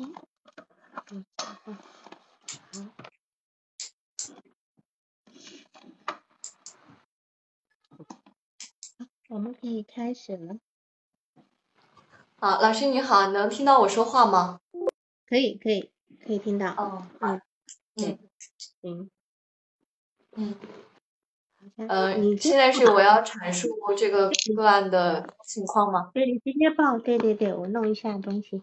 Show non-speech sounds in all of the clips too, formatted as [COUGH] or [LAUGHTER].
听。嗯，好，我们可以开始了。好，老师你好，能听到我说话吗？可以，可以，可以听到。哦，嗯，嗯行，嗯，好像呃，你现在是我要阐述这个个案的情况吗？对，你直接报。对对对，我弄一下东西。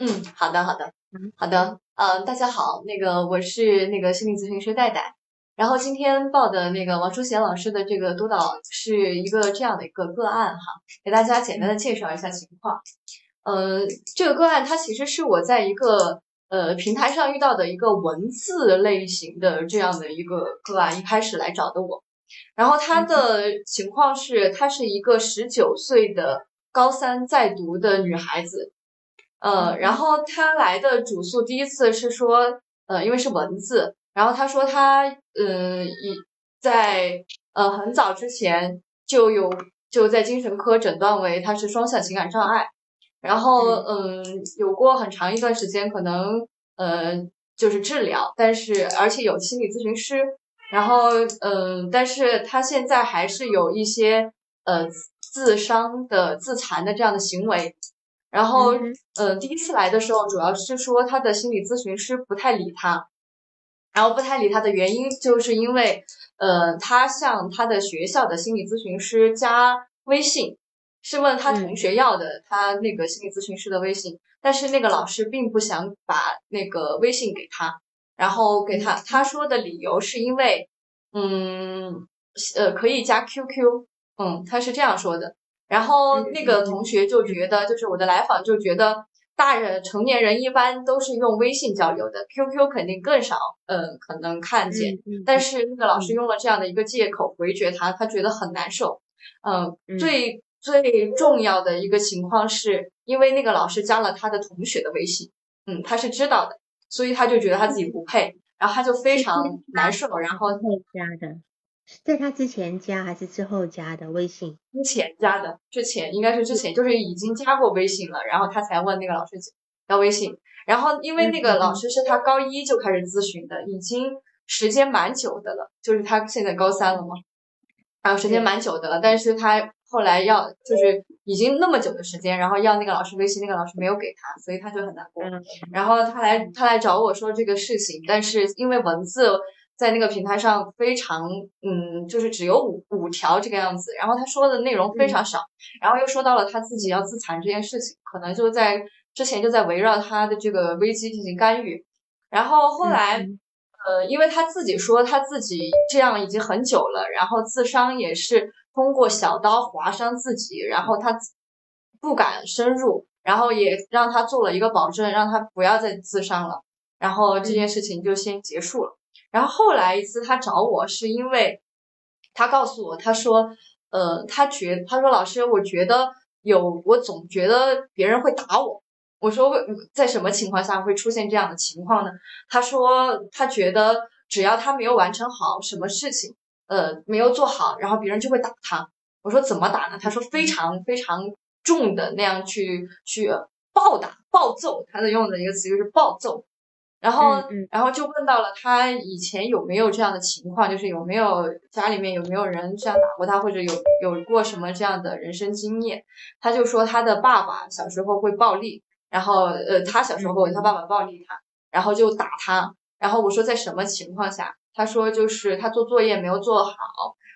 好，嗯，好的，好的嗯，好的。呃，大家好，那个我是那个心理咨询师戴戴。然后今天报的那个王淑贤老师的这个督导是一个这样的一个个案哈，给大家简单的介绍一下情况。呃，这个个案它其实是我在一个呃平台上遇到的一个文字类型的这样的一个个案，一开始来找的我。然后他的情况是，她是一个十九岁的高三在读的女孩子，呃，然后他来的主诉第一次是说，呃，因为是文字，然后他说他呃已在呃很早之前就有就在精神科诊断为他是双向情感障碍。然后，嗯，有过很长一段时间，可能，呃，就是治疗，但是而且有心理咨询师，然后，嗯，但是他现在还是有一些，呃，自伤的、自残的这样的行为。然后，嗯呃，第一次来的时候，主要是说他的心理咨询师不太理他，然后不太理他的原因，就是因为，呃，他向他的学校的心理咨询师加微信。是问他同学要的，他那个心理咨询师的微信，但是那个老师并不想把那个微信给他，然后给他他说的理由是因为，嗯，呃，可以加 QQ，嗯，他是这样说的。然后那个同学就觉得，就是我的来访就觉得，大人成年人一般都是用微信交流的，QQ 肯定更少，嗯，可能看见。嗯但是那个老师用了这样的一个借口回绝他，他觉得很难受，嗯，嗯最。最重要的一个情况是，因为那个老师加了他的同学的微信，嗯，他是知道的，所以他就觉得他自己不配，然后他就非常难受，然后后加的，在他之前加还是之后加的微信？之前加的，之前应该是之前，就是已经加过微信了，然后他才问那个老师要微信，然后因为那个老师是他高一就开始咨询的，已经时间蛮久的了，就是他现在高三了嘛，然后时间蛮久的了，但是他。后来要就是已经那么久的时间，然后要那个老师微信，那个老师没有给他，所以他就很难过。然后他来他来找我说这个事情，但是因为文字在那个平台上非常嗯，就是只有五五条这个样子，然后他说的内容非常少，然后又说到了他自己要自残这件事情，可能就在之前就在围绕他的这个危机进行干预，然后后来呃，因为他自己说他自己这样已经很久了，然后自伤也是。通过小刀划伤自己，然后他不敢深入，然后也让他做了一个保证，让他不要再自伤了，然后这件事情就先结束了。然后后来一次他找我是因为，他告诉我，他说，呃，他觉他说老师，我觉得有，我总觉得别人会打我。我说在什么情况下会出现这样的情况呢？他说他觉得只要他没有完成好什么事情。呃，没有做好，然后别人就会打他。我说怎么打呢？他说非常非常重的那样去去暴打、暴揍。他的用的一个词就是暴揍。然后，然后就问到了他以前有没有这样的情况，就是有没有家里面有没有人这样打过他，或者有有过什么这样的人生经验。他就说他的爸爸小时候会暴力，然后呃，他小时候他爸爸暴力他，然后就打他。然后我说在什么情况下？他说就是他做作业没有做好，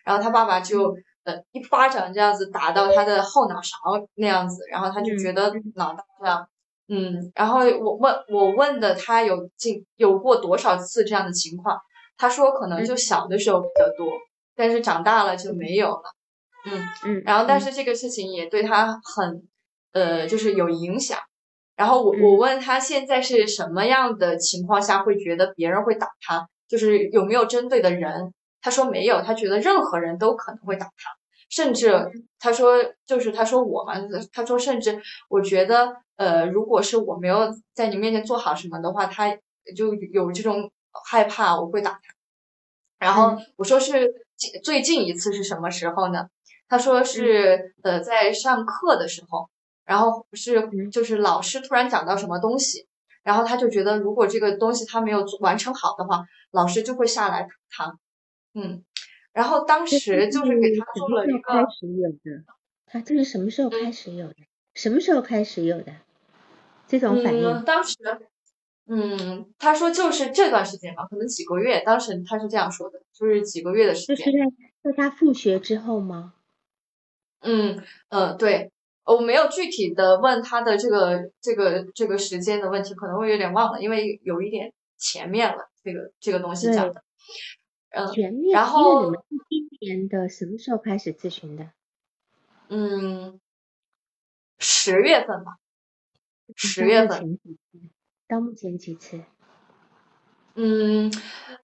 然后他爸爸就呃一巴掌这样子打到他的后脑勺那样子，然后他就觉得脑袋上，嗯，然后我问我问的他有进有过多少次这样的情况，他说可能就小的时候比较多，但是长大了就没有了，嗯嗯，然后但是。这个事情也对他很呃就是有影响，然后我我。问他现在是什么样的情况下会觉得别人会打他？就是有没有针对的人？他说没有，他觉得任何人都可能会打他，甚至他说就是他说我嘛，他说甚至我觉得呃，如果是我没有在你面前做好什么的话，他就有这种害怕我会打他。然后我说是最近一次是什么时候呢？他说是呃在上课的时候，然后是就是老师突然讲到什么东西。然后他就觉得如果这个东西他没有完成好的话，老师就会下来打他。嗯，然后当时就是给他做了一个开始有的，他这是什么时候开始有的？什么时候开始有的这种反应？当时，嗯，他说就是这段时间吧，可能几个月。当时他是这样说的，就是几个月的时间。就是在在他复学之后吗？嗯呃，对，我没有具体的问他的这个这个这个时间的问题，可能会有点忘了，因为有一点前面了，这个这个东西讲的。嗯，前面。然后你们是今年的什么时候开始咨询的？嗯。十月份吧，十月份。到目前几次？嗯，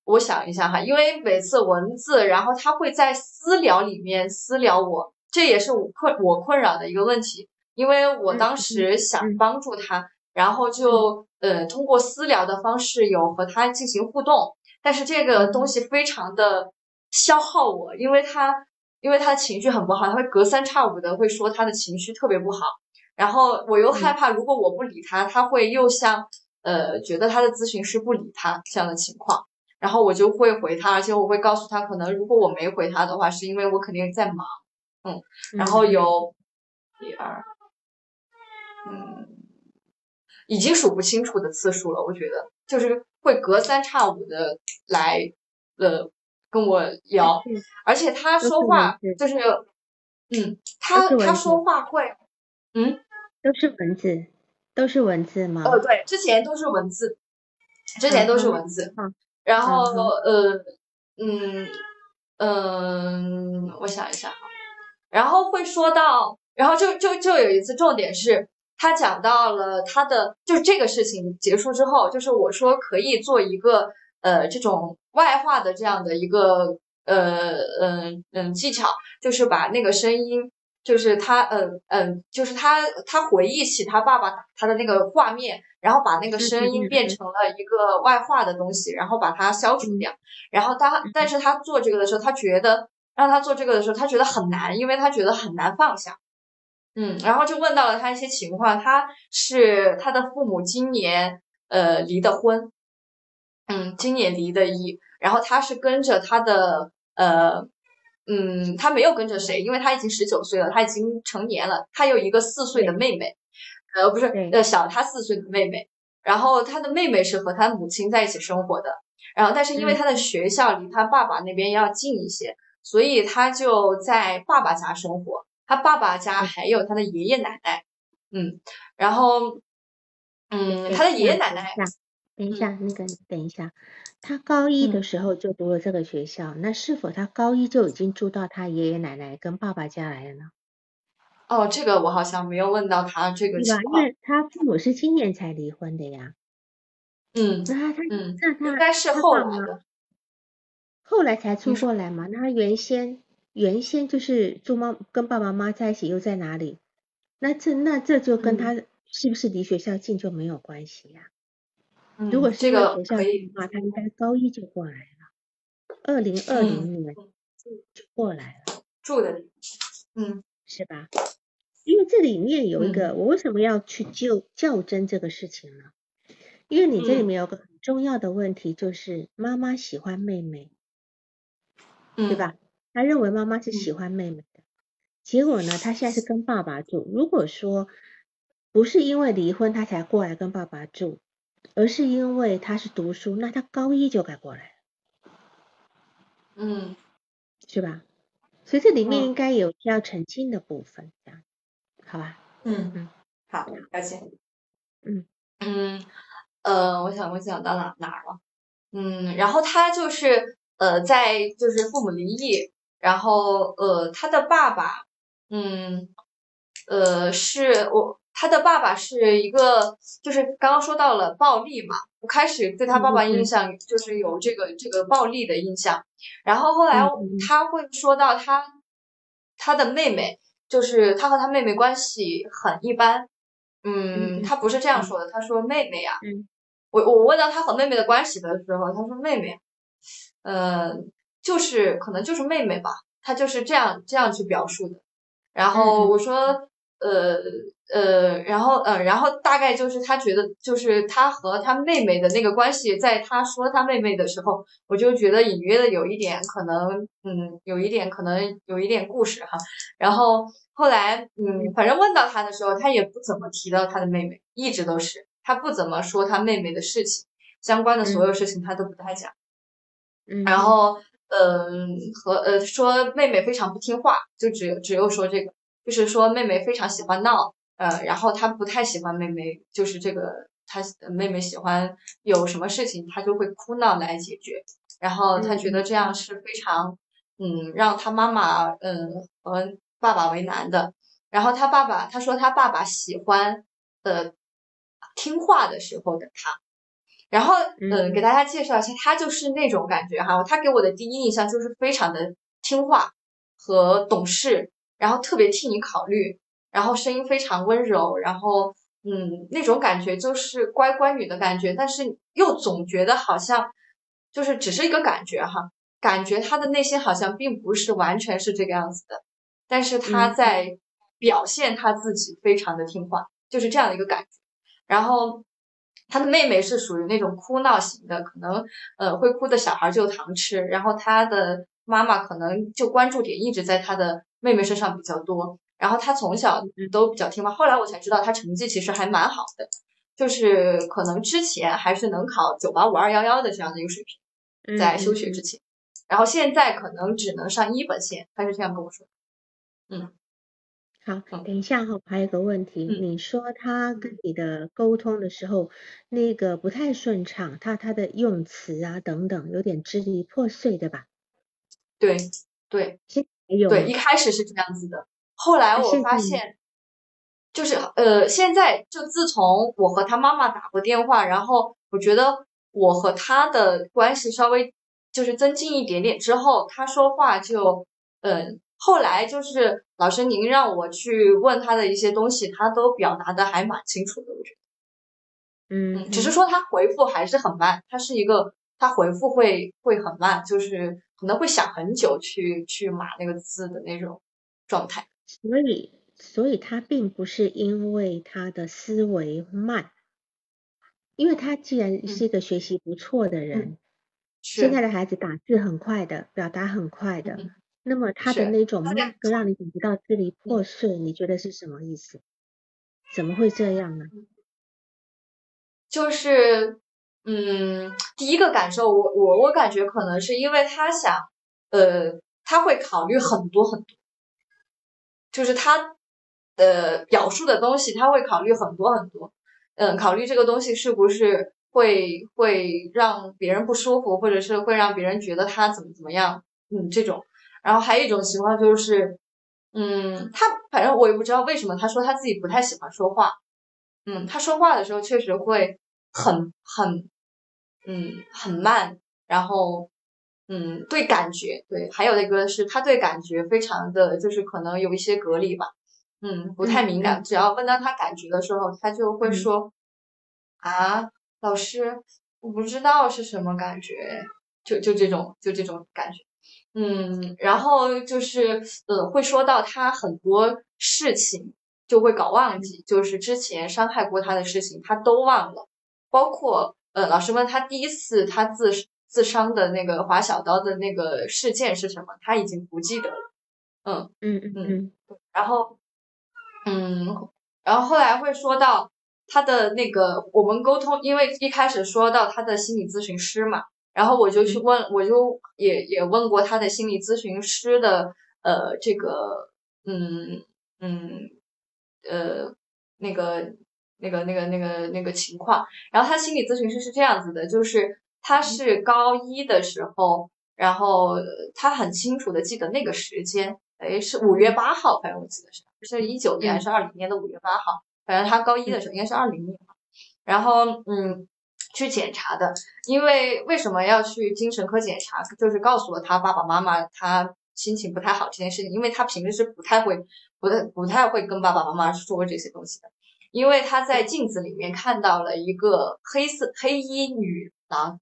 我想一下哈，因为每次文字，然后他会在私聊里面私聊我，这也是我困我困扰的一个问题。因为我当时想帮助他，然后就呃通过私聊的方式有和他进行互动，但是这个东西非常的消耗我，因为他。因为他的情绪很不好，他会隔三差五的会说他的情绪特别不好，然后我又害怕，如果我不理他，他会又像呃觉得他的咨询师不理他这样的情况，然后我就会回他，而且我会告诉他，可能如果我没回他的话，是因为我肯定在忙，嗯，然后有一二，嗯，已经数不清楚的次数了，我觉得。就是会隔三差五的来呃。跟我聊，而且他说话就是，嗯，他他说话会，嗯，都是文字，都是文字吗？哦，对，之前都是文字，之前都是文字，嗯然后呃，嗯嗯，我想一下，然后会说到，然后就就就有一次重点是，他讲到了他的，就是这个事情结束之后，就是我说可以做一个。呃，这种外化的这样的一个呃嗯嗯技巧，就是把那个声音，就是他嗯嗯，就是他他回忆起他爸爸打他的那个画面，然后把那个声音变成了一个外化的东西，然后把它消除掉。然后他，但是他做这个的时候，他觉得让他做这个的时候，他觉得很难，因为他觉得很难放下。嗯，然后就问到了他一些情况，他是他的父母今年呃离的婚。嗯，今年离的一，然后他是跟着他的呃，嗯，他没有跟着谁，因为他已经十九岁了，他已经成年了，他有一个四岁的妹妹，呃，不是，呃，小他四岁的妹妹，然后他的妹妹是和他母亲在一起生活的，然后但是因为他的学校离他爸爸那边要近一些，所以他就在爸爸家生活，他爸爸家还有他的爷爷奶奶，嗯，然后，嗯，他的爷爷奶奶。等一下，那个等一下，他高一的时候就读了这个学校，那是否他高一就已经住到他爷爷奶奶跟爸爸家来了呢？哦，这个我好像没有问到他这个情况。他父母是今年才离婚的呀。嗯，那他嗯，那他应该是后来的，后来才出过来嘛？那他原先原先就是住妈跟爸爸妈妈在一起，又在哪里？那这那这就跟他是不是离学校近就没有关系呀？如果是这个学校的话，他应该高一就过来了，二零二零年就过来了，住的，嗯，是吧？因为这里面有一个，我为什么要去就较真这个事情呢？因为你这里面有个很重要的问题，就是妈妈喜欢妹妹，对吧？他认为妈妈是喜欢妹妹的，结果呢，他现在是跟爸爸住。如果说不是因为离婚他才过来跟爸爸住。而是因为他是读书，那他高一就该过来了，嗯，是吧？所以这里面应该有需要澄清的部分，这样，好吧？嗯嗯，好，了解。嗯嗯呃，我想我想到哪哪儿了？嗯，然后他就是呃，在就是父母离异，然后呃，他的爸爸，嗯呃，是我。他的爸爸是一个，就是刚刚说到了暴力嘛，我开始对他爸爸印象就是有这个这个暴力的印象，然后后来他会说到他他的妹妹，就是他和他妹妹关系很一般，嗯，他不是这样说的，他说妹妹啊，我我问到他和妹妹的关系的时候，他说妹妹，呃，就是可能就是妹妹吧，他就是这样这样去表述的，然后我说。呃呃，然后呃，然后大概就是他觉得，就是他和他妹妹的那个关系，在他说他妹妹的时候，我就觉得隐约的有一点可能，嗯，有一点可能有一点故事哈。然后后来，嗯，反正问到他的时候，他也不怎么提到他的妹妹，一直都是他不怎么说他妹妹的事情，相关的所有事情他都不太讲。嗯，然后，嗯，和呃说妹妹非常不听话，就只有只有说这个。就是说，妹妹非常喜欢闹，呃，然后他不太喜欢妹妹，就是这个，他妹妹喜欢有什么事情，他就会哭闹来解决，然后他觉得这样是非常，嗯，让他妈妈，嗯，和爸爸为难的。然后他爸爸，他说他爸爸喜欢，呃，听话的时候的他。然后，嗯，给大家介绍一下，他就是那种感觉哈，他给我的第一印象就是非常的听话和懂事。然后特别替你考虑，然后声音非常温柔，然后嗯，那种感觉就是乖乖女的感觉，但是又总觉得好像就是只是一个感觉哈，感觉她的内心好像并不是完全是这个样子的，但是她在表现她自己非常的听话，就是这样的一个感觉。然后她的妹妹是属于那种哭闹型的，可能呃会哭的小孩就有糖吃，然后她的妈妈可能就关注点一直在她的。妹妹身上比较多，然后他从小都比较听话。后来我才知道，他成绩其实还蛮好的，就是可能之前还是能考九八五二幺幺的这样的一个水平，在休学之前。然后现在可能只能上一本线，他是这样跟我说。嗯，好，等一下哈，我还有个问题，你说他跟你的沟通的时候，那个不太顺畅，他他的用词啊等等，有点支离破碎对吧？对对。对，一开始是这样子的，后来我发现，就是呃，现在就自从我和他妈妈打过电话，然后我觉得我和他的关系稍微就是增进一点点之后，他说话就嗯，后来就是老师您让我去问他的一些东西，他都表达的还蛮清楚的，我觉得，嗯，只是说他回复还是很慢，他是一个他回复会会很慢，就是。可能会想很久去去码那个字的那种状态，所以所以他并不是因为他的思维慢，因为他既然是一个学习不错的人，现在的孩子打字很快的，表达很快的，那么他的那种慢让你感觉到支离破碎，你觉得是什么意思？怎么会这样呢？就是。嗯，第一个感受，我我我感觉可能是因为他想，呃，他会考虑很多很多，就是他的表述的东西，他会考虑很多很多，嗯，考虑这个东西是不是会会让别人不舒服，或者是会让别人觉得他怎么怎么样，嗯，这种。然后还有一种情况就是，嗯，他反正我也不知道为什么，他说他自己不太喜欢说话，嗯，他说话的时候确实会。很很，嗯，很慢，然后，嗯，对感觉，对，还有一个是他对感觉非常的就是可能有一些隔离吧，嗯，不太敏感，只要问到他感觉的时候，他就会说，啊，老师，我不知道是什么感觉，就就这种就这种感觉，嗯，然后就是呃，会说到他很多事情就会搞忘记，就是之前伤害过他的事情，他都忘了。包括呃，老师问他第一次他自自伤的那个划小刀的那个事件是什么，他已经不记得了。嗯嗯嗯嗯。然后嗯，然后后来会说到他的那个我们沟通，因为一开始说到他的心理咨询师嘛，然后我就去问，我就也也问过他的心理咨询师的呃这个嗯嗯呃那个。那个、那个、那个、那个情况，然后他心理咨询师是这样子的，就是他是。高一的时候，然后他很清楚的记得那个时间，哎，是五月八号，反正我记得是，是一九年还是二零年的五月八号，反正他高一的时候应该是二零年，然后嗯，去检查的，因为为什么要去精神科检查，就是告诉了他爸爸妈妈他心情不太好这件事情，因为他平时是不太会、不太、不太会跟爸爸妈妈说这些东西的。因为他在镜子里面看到了一个黑色黑衣女郎，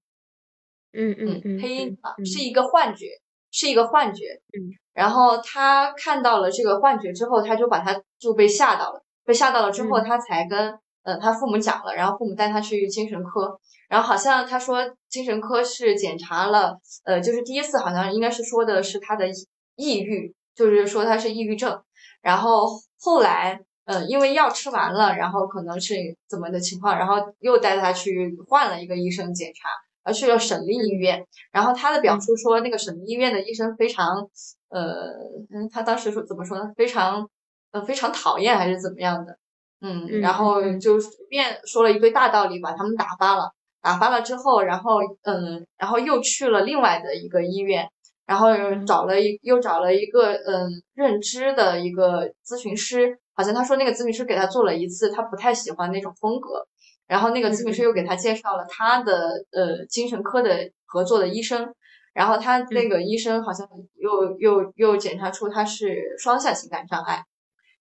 嗯嗯嗯，黑鹰啊是一个幻觉，是一个幻觉。嗯，然后他看到了这个幻觉之后，他就把他就被吓到了，被吓到了之后，他才跟呃他父母讲了，然后父母带他去精神科，然后好像他说精神科是检查了，呃，就是第一次好像应该是说的是他的抑郁，就是说他是抑郁症，然后后来。嗯，因为药吃完了，然后可能是怎么的情况，然后又带他去换了一个医生检查，而去了省立医院。然后他的表述说，那个省立医院的医生非常，呃，嗯，他当时说怎么说呢？非常，呃，非常讨厌还是怎么样的？嗯，然后就随便说了一堆大道理，把他们打发了。打发了之后，然后嗯，然后又去了另外的一个医院，然后找了一又找了一个嗯认知的一个咨询师。好像他说那个咨询师给他做了一次，他不太喜欢那种风格，然后那个咨询师又给他介绍了他的呃精神科的合作的医生，然后他那。个医生好像又又又检查出他是双向情感障碍，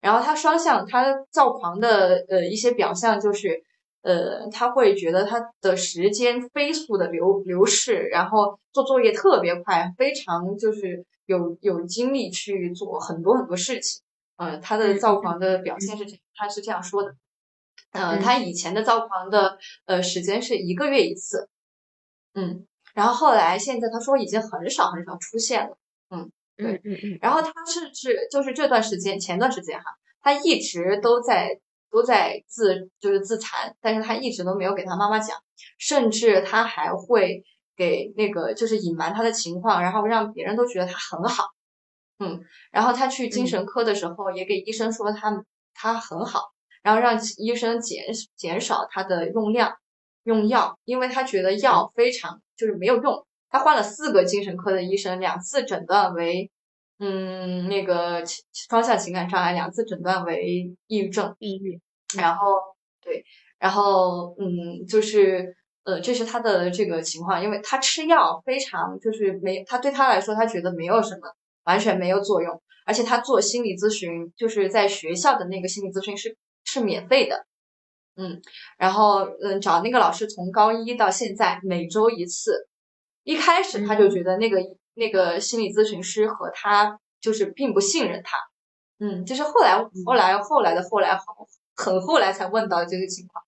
然后他双向他躁狂的呃一些表象就是呃他会觉得他的时间飞速的流流逝，然后做作业特别快，非常就是有有精力去做很多很多事情。嗯，他的躁狂的表现是这，他是这样说的。嗯，他以前的躁狂的呃时间是一个月一次。嗯，然后后来现在他说已经很少很少出现了。嗯，对，嗯嗯。然后他甚至就是这段时间前段时间哈，他一直都在都在自就是自残，但是他一直都没有给他妈妈讲，甚至他还会给那个就是隐瞒他的情况，然后让别人都觉得他很好。嗯，然后他去精神科的时候，也给医生说他他很好，然后让医生减减少他的用量用药，因为他觉得药非常就是没有用。他换了四个精神科的医生，两次诊断为嗯那个双向情感障碍，两次诊断为抑郁症。抑郁。然后对，然后嗯就是呃这是他的这个情况，因为他吃药非常就是没他对他来说他觉得没有什么。完全没有作用，而且他做心理咨询，就是在学校的那个心理咨询师是免费的，嗯，然后嗯找那个老师从高一到现在每周一次，一开始他就觉得那个那个心理咨询师和他就是并不信任他，嗯，就是后来后来后来的后来好很后来才问到这个情况，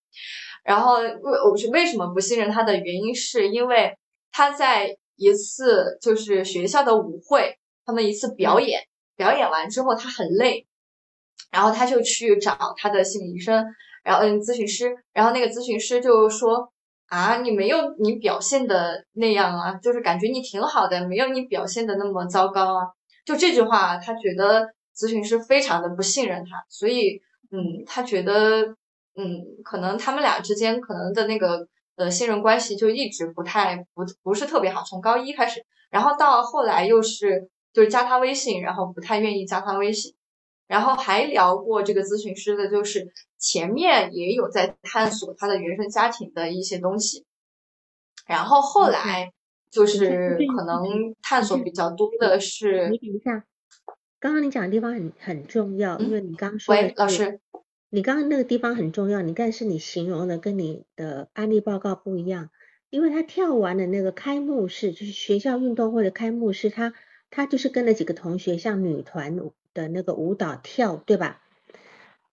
然后为我是为什么不信任他的原因是因为他在一次就是学校的舞会。他们一次表演，表演完之后他很累，然后他就去找他的心理医生，然后嗯咨询师，然后那个咨询师就说啊，你没有你表现的那样啊，就是感觉你挺好的，没有你表现的那么糟糕啊。就这句话，他觉得咨询师非常的不信任他，所以嗯，他觉得嗯，可能他们俩之间可能的那个呃信任关系就一直不太不不是特别好，从高一开始，然后到后来又是。就是加他微信，然后不太愿意加他微信，然后还聊过这个咨询师的，就是前面也有在探索他的原生家庭的一些东西，然后后来就是可能探索比较多的是。你等一下，刚刚你讲的地方很很重要，因为你刚说。喂，老师，你刚刚那个地方很重要，你但是你形容的跟你的案例报告不一样，因为他跳完的那个开幕式，就是学校运动会的开幕式，他。他就是跟了几个同学，像女团的那个舞蹈跳，对吧？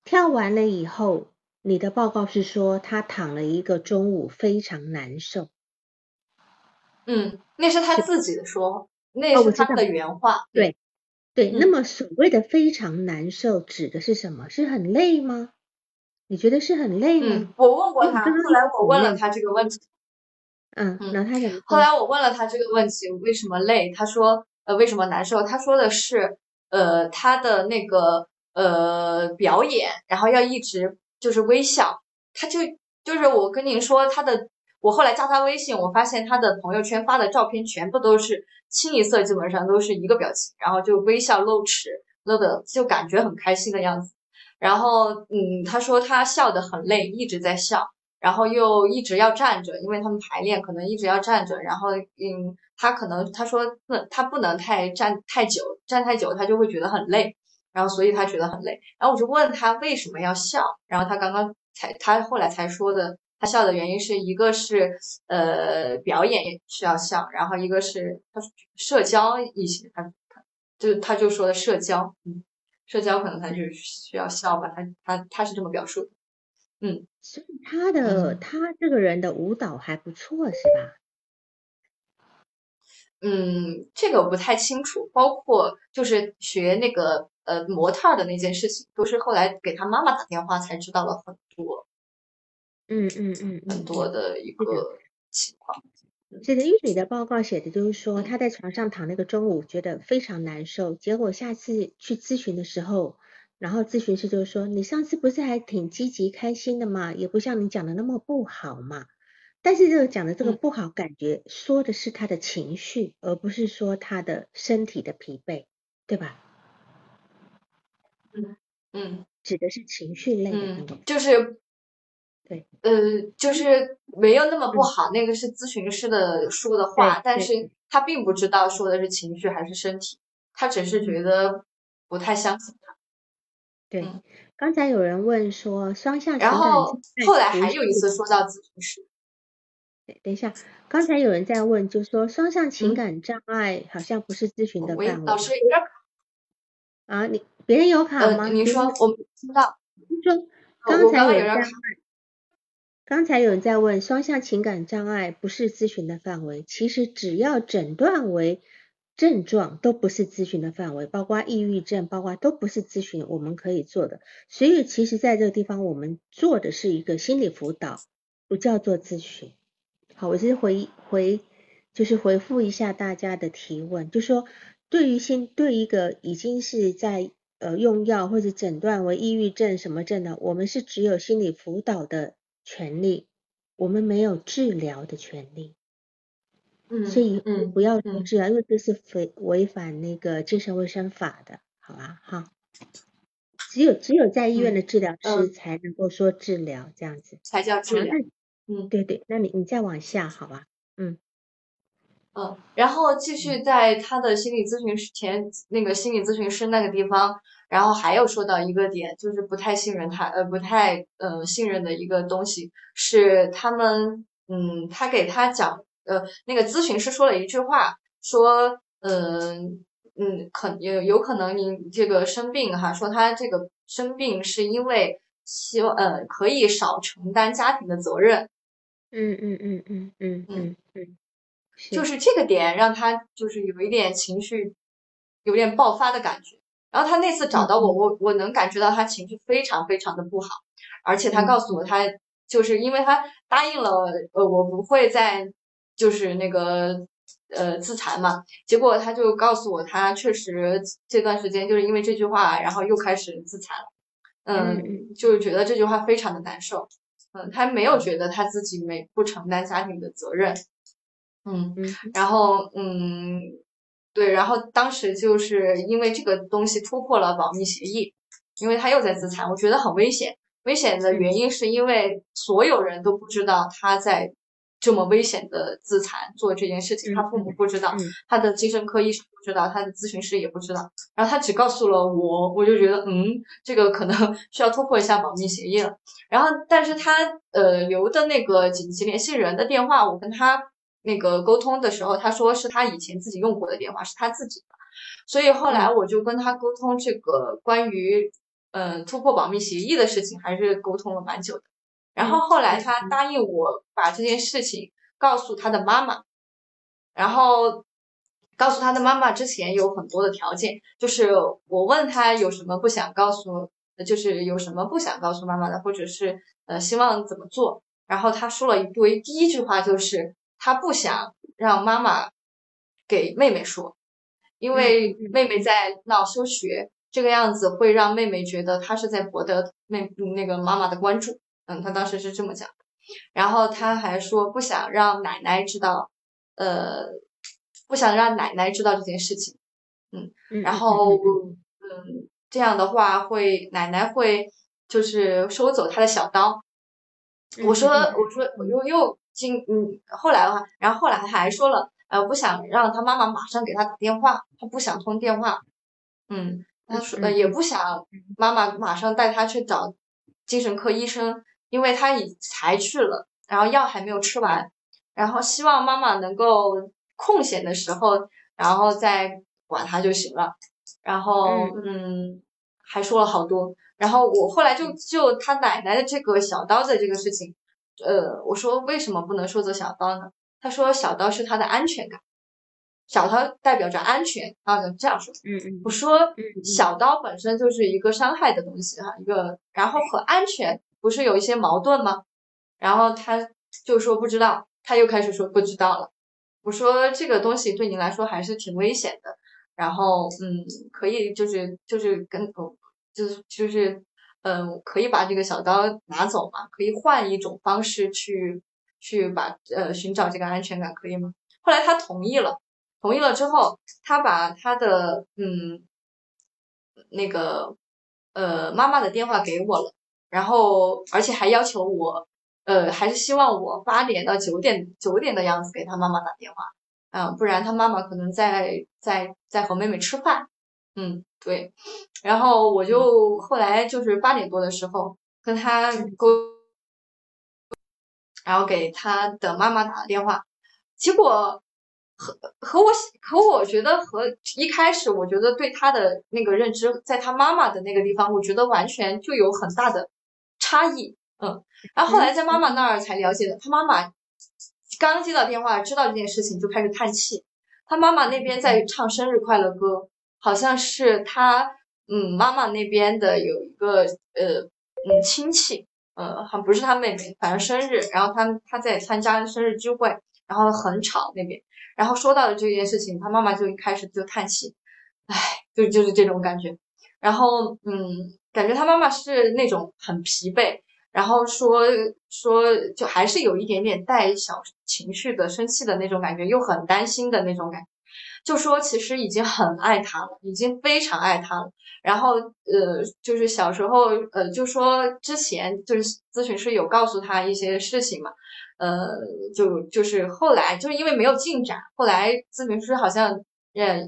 跳完了以后，你的报告是说他躺了一个中午，非常难受。嗯，那是他自己的说，那是他的原话。对，对。那么所谓的非常难受，指的是什么？是很累吗？你觉得是很累吗？我问过他，后来我问了他这个问题。嗯，然后他？后来我问了他这个问题，为什么累？他说。呃，为什么难受？他说的是，呃，他的那个呃表演，然后要一直就是微笑，他就就是我跟您说他的，我后来加他微信，我发现他的朋友圈发的照片全部都是清一色，基本上都是一个表情，然后就微笑露齿，乐的就感觉很开心的样子。然后，嗯，他说他笑得很累，一直在笑。然后又一直要站着，因为他们排练可能一直要站着。然后，嗯，他可能他说不，他不能太站太久，站太久他就会觉得很累。然后，所以他觉得很累。然后我就问他为什么要笑，然后他刚刚才他后来才说的，他笑的原因是一个是呃表演需要笑，然后一个是他社交一些，他他就他就说的社交，嗯，社交可能他就需要笑吧，他他他是这么表述的，嗯，所以他的他这个人的舞蹈还不错，是吧？嗯，这个我不太清楚，包括就是学那个呃模特的那件事情，都是后来给他妈妈打电话才知道了很多，嗯嗯嗯，很多的一个情况。这个玉里的报告写的就是说，他在床上躺那个中午觉得非常难受，结果下次去咨询的时候，然后咨询师就说：“你上次不是还挺积极开心的嘛，也不像你讲的那么不好嘛。”但是这个讲的这个不好，感觉说的是他的情绪，而不是说他的身体的疲惫，对吧？嗯嗯，指的是情绪类的。嗯，就是对，呃，就是没有那么不好。那个是咨询师的说的话，但是他并不知道说的是情绪还是身体，他只是觉得不太相信他。对，刚才有人问说双向，然后后来还有一次说到咨询师。等一下，刚才有人在问，就说双向情感障碍好像不是咨询的范围。老师有点卡。啊，你别人有卡吗？你说，我听到。听说刚才有人在问，刚才有人在问，双向情感障碍不是咨询的范围。其实只要诊断为症状，都不是咨询的范围，包括抑郁症，包括都不是咨询我们可以做的。所以其实在这个地方，我们做的是一个心理辅导，不叫做咨询。好，我是回回就是回复一下大家的提问，就说对于心对一个已经是在呃用药或者诊断为抑郁症什么症的，我们是只有心理辅导的权利，我们没有治疗的权利。嗯，所以不要治疗，因为这是违违反那个精神卫生法的，好吧？哈，只有只有在医院的治疗师才能够说治疗这样子，才叫治疗。嗯，对对，那你你再往下好吧，嗯嗯，然后继续在他的心理咨询师前那个心理咨询师那个地方，然后还有说到一个点，就是不太信任他，呃，不太呃信任的一个东西是他们，嗯，他给他讲，呃，那个咨询师说了一句话，说，嗯嗯，可有有可能你这个生病哈，说他这个生病是因为希望，呃，可以少承担家庭的责任。嗯嗯嗯嗯嗯嗯嗯，就是这个点让他就是有一点情绪，有点爆发的感觉。然后他那次找到我，我我能感觉到他情绪非常非常的不好，而且他告诉我他就是因为他答应了呃我不会再就是那个呃自残嘛，结果他就告诉我他确实这段时间就是因为这句话，然后又开始自残了，嗯，就是觉得这句话非常的难受。嗯，他没有觉得他自己没不承担家庭的责任，嗯，然后嗯，对，然后当时就是因为这个东西突破了保密协议，因为他又在自残，我觉得很危险。危险的原因是因为所有人都不知道他在。这么危险的自残做这件事情，他父母不知道，他的精神科医生不知道，他的咨询师也不知道，然后他只告诉了我，我就觉得，嗯，这个可能 [LAUGHS] 需要突破一下保密协议了。然后，但是他呃留的那个紧急联系人的电话，我跟他那个沟通的时候，他说是他以前自己用过的电话，是他自己的，所以后来我就跟他沟通这个关于嗯突破保密协议的事情，还是沟通了蛮久的。然后后来他答应我把这件事情告诉他的妈妈，然后告诉他的妈妈之前有很多的条件，就是我问他有什么不想告诉，就是有什么不想告诉妈妈的，或者是呃希望怎么做，然后他说了一堆，第一句话就是他不想让妈妈给妹妹说，因为妹妹在闹休学，这个样子会让妹妹觉得她是在博得妹那个妈妈的关注。嗯，他当时是这么讲的，然后他还说不想让奶奶知道，呃，不想让奶奶知道这件事情，嗯，然后嗯，这样的话会奶奶会就是收走他的小刀。我说我说我又又经嗯，后来的话，然后后来他还说了，呃，不想让他妈妈马上给他打电话，他不想通电话，嗯，他说呃也不想妈妈马上带他去找精神科医生。因为他已才去了，然后药还没有吃完，然后希望妈妈能够空闲的时候，然后再管他就行了。然后嗯，还说了好多。然后我后来就就他奶奶的这个小刀的这个事情，呃，我说为什么不能说做小刀呢？他说小刀是他的安全感，小刀代表着安全啊，这样说。嗯嗯。我说小刀本身就是一个伤害的东西哈，一个然后和安全不是有一些矛盾吗？然后他就说不知道，他又开始说不知道了。我说这个东西对你来说还是挺危险的，然后嗯，可以就是就是跟。就是就是，嗯，可以把这个小刀拿走嘛？可以换一种方式去去把呃寻找这个安全感，可以吗？后来他同意了，同意了之后，他把他的嗯那个呃妈妈的电话给我了，然后而且还要求我呃还是希望我八点到九点九点的样子给他妈妈打电话，啊，不然他妈妈可能在在在和妹妹吃饭。嗯，对，然后我就后来就是八点多的时候跟他沟，然后给他的妈妈打了电话，结果和和我和我觉得和一开始我觉得对他的那个认知，在他妈妈的那个地方，我觉得完全就有很大的差异，嗯，然后后来在妈妈那儿才了解的，他妈妈刚接到电话知道这件事情就开始叹气，他妈妈那边在唱生日快乐歌。好像是他，嗯，妈妈那边的有一个，呃，嗯，亲戚，呃，还不是他妹妹，反正生日，然后他他在参加生日聚会，然后很吵那边，然后说到了这件事情，他妈妈就一开始就叹气，唉，就就是这种感觉，然后，嗯，感觉他妈妈是那种很疲惫，然后说说就还是有一点点带小情绪的生气的那种感觉，又很担心的那种感觉。就说其实已经很爱他了，已经非常爱他了。然后呃，就是小时候呃，就说之前就是咨询师有告诉他一些事情嘛，呃，就就是后来就是因为没有进展，后来咨询师好像呃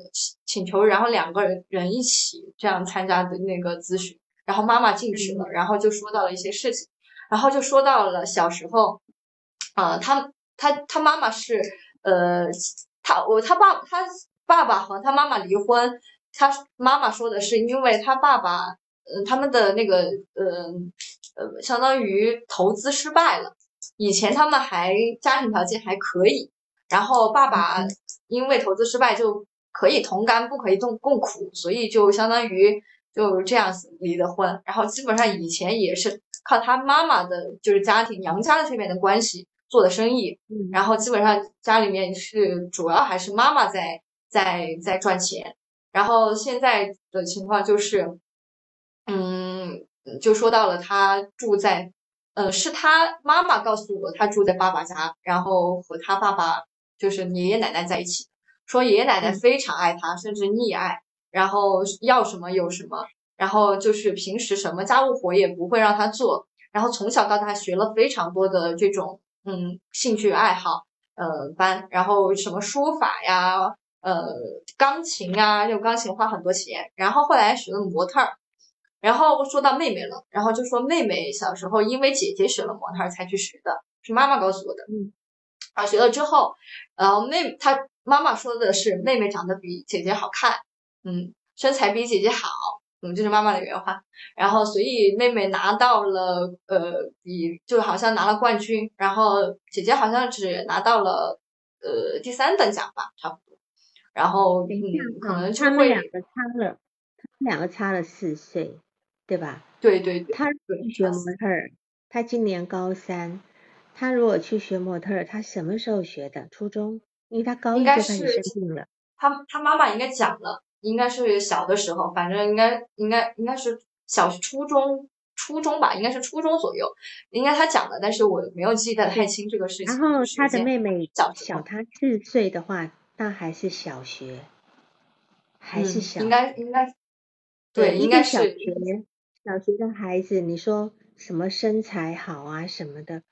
请求，然后两个人一起这样参加的那个咨询，然后妈妈进去了，然后就说到了一些事情，然后就说到了小时候，啊，他他他妈妈是呃，他我他爸他。爸爸和他妈妈离婚，他妈妈说的是因为他爸爸，嗯，他们的那个，呃，呃，相当于投资失败了。以前他们还家庭条件还可以，然后爸爸因为投资失败就可以同甘不可以共共苦，所以就相当于就这样子离的婚。然后基本上以前也是靠他妈妈的，就是家庭娘家的这边的关系做的生意，然后基本上家里面是主要还是妈妈在。在在赚钱，然后现在的情况就是，嗯，就说到了他住在，呃，是他妈妈告诉我他住在爸爸家，然后和他爸爸就是爷爷奶奶在一起，说爷爷奶奶非常爱他，甚至溺爱，然后要什么有什么，然后就是平时什么家务活也不会让他做，然后从小到大学了非常多的这种嗯兴趣爱好呃班，然后什么书法呀。呃，钢琴啊，用钢琴花很多钱，然后后来学了模特儿，然后说到妹妹了，然后就说妹妹小时候因为姐姐学了模特儿才去学的，是妈妈告诉我的，嗯，啊，学了之后，然后妹她妈妈说的是妹妹长得比姐姐好看，嗯，身材比姐姐好，嗯，这是妈妈的原话，然后所以妹妹拿到了呃比就好像拿了冠军，然后姐姐好像只拿到了呃第三等奖吧，差不多。然后可能他们两个差了，他们两个差了四岁，对吧？对对，他学模特儿，他今年高三，他如果去学模特儿，他什么时候学的？初中？因为他高一就开始生病了。他他妈妈应该讲了，应该是小的时候，反正应该应该应该是小初中初中吧，应该是初中左右，应该他讲的，但是我没有记得太清这个事情。然后他的妹妹小小他四岁的话。那还是小学，还是小，应该应该，对，应该是小学。小学的孩子，你说什么身材好啊什么的，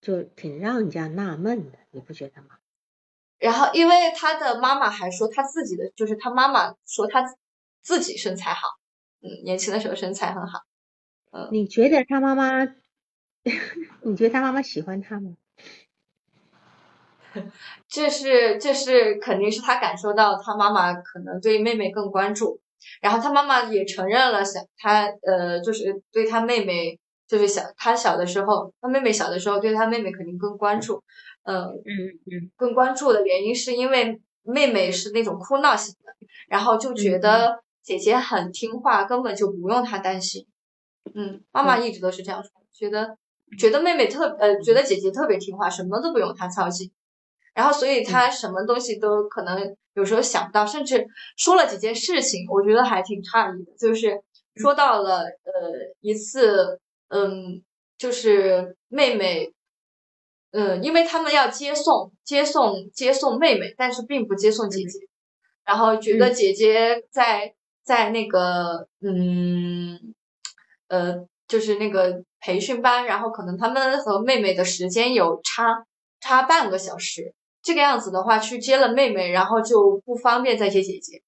就挺让人家纳闷的，你不觉得吗？然后，因为他的妈妈还说他自己的，就是他妈妈说他自己身材好，嗯，年轻的时候身材很好，嗯。你觉得他妈妈 [LAUGHS] 你觉得他妈妈喜欢他吗？[LAUGHS] 这是这是肯定是他感受到他妈妈可能对妹妹更关注，然后他妈妈也承认了想他呃就是对他妹妹就是小他小的时候他妹妹小的时候对他妹妹肯定更关注，嗯嗯嗯，更关注的原因是因为妹妹是那种哭闹型的，然后就觉得姐姐很听话，根本就不用她担心，嗯，妈妈一直都是这样说，觉得觉得妹妹特呃觉得姐姐特别听话，什么都不用她操心。然后，所以她什么东西都可能有时候想不到，甚至说了几件事情，我觉得还挺诧异的。就是说到了呃一次，嗯，就是妹妹，嗯，因为他们要接送接送接送妹妹，但是并不接送姐姐，然后觉得姐姐在在那个嗯呃就是那个培训班，然后可能他们和妹妹的时间有差差半个小时。这个样子的话，去接了妹妹，然后就不方便再接姐姐。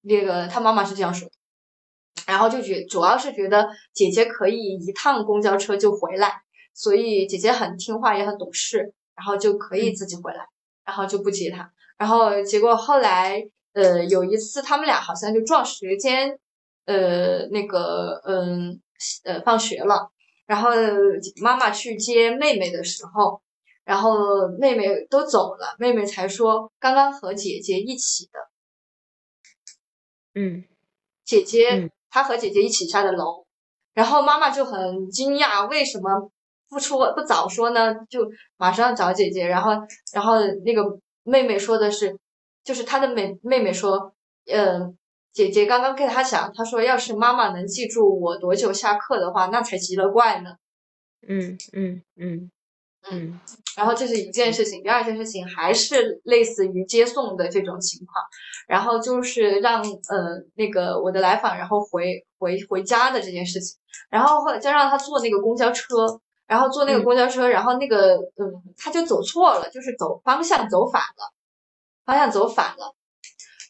那个他妈妈是这样说的，然后就觉主要是觉得姐姐可以一趟公交车就回来，所以姐姐很听话也很懂事，然后就可以自己回来，然后就不接她。然后结果后来，呃，有一次他们俩好像就撞时间，呃，那个，嗯，呃，放学了，然后妈妈去接妹妹的时候。然后妹妹都走了，妹妹才说刚刚和姐姐一起的，嗯，姐姐她和姐姐一起下的楼，然后妈妈就很惊讶，为什么不说不早说呢？就马上找姐姐，然后然后那个妹妹说的是，就是她的妹妹妹说，呃，姐姐刚刚跟她讲，她说要是妈妈能记住我多久下课的话，那才奇了怪呢。嗯嗯嗯。嗯，然后这是一件事情，第二件事情还是类似于接送的这种情况，然后就是让呃那个我的来访然后回回回家的这件事情，然后后来再让他坐那个公交车，然后坐那个公交车，然后那个嗯他就走错了，就是走方向走反了，方向走反了，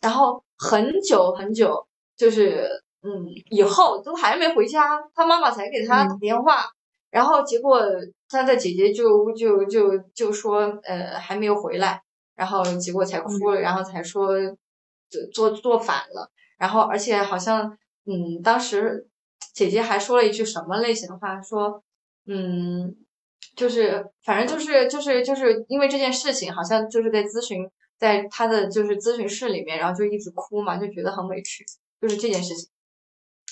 然后很久很久就是嗯以后都还没回家，他妈妈才给他打电话。然后结果他的姐姐就就就就说，呃，还没有回来，然后结果才哭了，然后才说坐坐反了，然后而且好像，嗯，当时姐姐还说了一句什么类型的话，说，嗯，就是反正就是就是就是因为这件事情，好像就是在咨询，在他的就是咨询室里面，然后就一直哭嘛，就觉得很委屈，就是这件事情。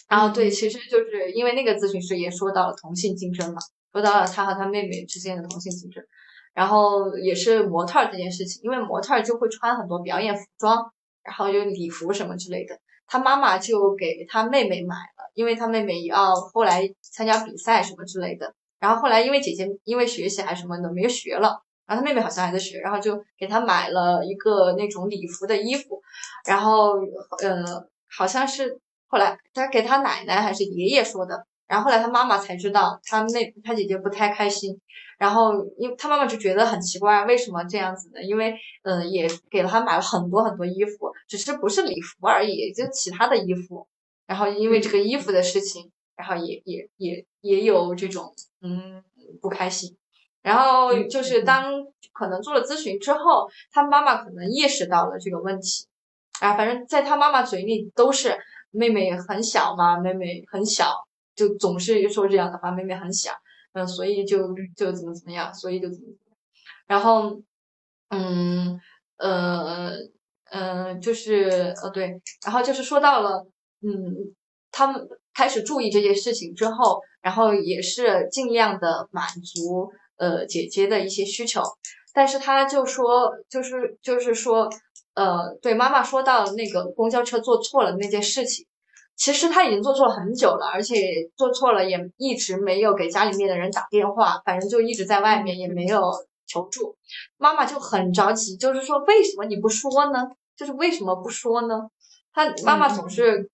然后对，其实就是因为那个咨询师也说到了同性竞争嘛，说到了他和他妹妹之间的同性竞争，然后也是模特这件事情，因为模特就会穿很多表演服装，然后有礼服什么之类的，他妈妈就给他妹妹买了，因为他妹妹要后来参加比赛什么之类的，然后后来因为姐姐因为学习还是什么的没有学了，然后她妹妹好像还在学，然后就给她买了一个那种礼服的衣服，然后呃好像是。后来她给她奶奶还是爷爷说的，然后后来她妈妈才知道她妹她姐姐不太开心，然后因为他妈妈就觉得很奇怪，为什么这样子呢？因为嗯也给了她买了很多很多衣服，只是不是礼服而已，就其他的衣服，然后因为这个衣服的事情，然后也也也也有这种嗯不开心，然后就是当可能做了咨询之后，他妈妈可能意识到了这个问题，啊，反正在他妈妈嘴里都是。妹妹很小嘛，妹妹很小，就总是说这样的话。妹妹很小，嗯，所以就就怎么怎么样，所以就怎么怎么。然后，嗯，呃，呃，就是呃，对，然后就是说到了，嗯，他们开始注意这件事情之后，然后也是尽量的满足呃姐姐的一些需求，但是他就说，就是就是说。呃，对，妈妈说到那个公交车坐错了那件事情，其实他已经做错了很久了，而且做错了也一直没有给家里面的人打电话，反正就一直在外面也没有求助。妈妈就很着急，就是说为什么你不说呢？就是为什么不说呢？他妈妈总是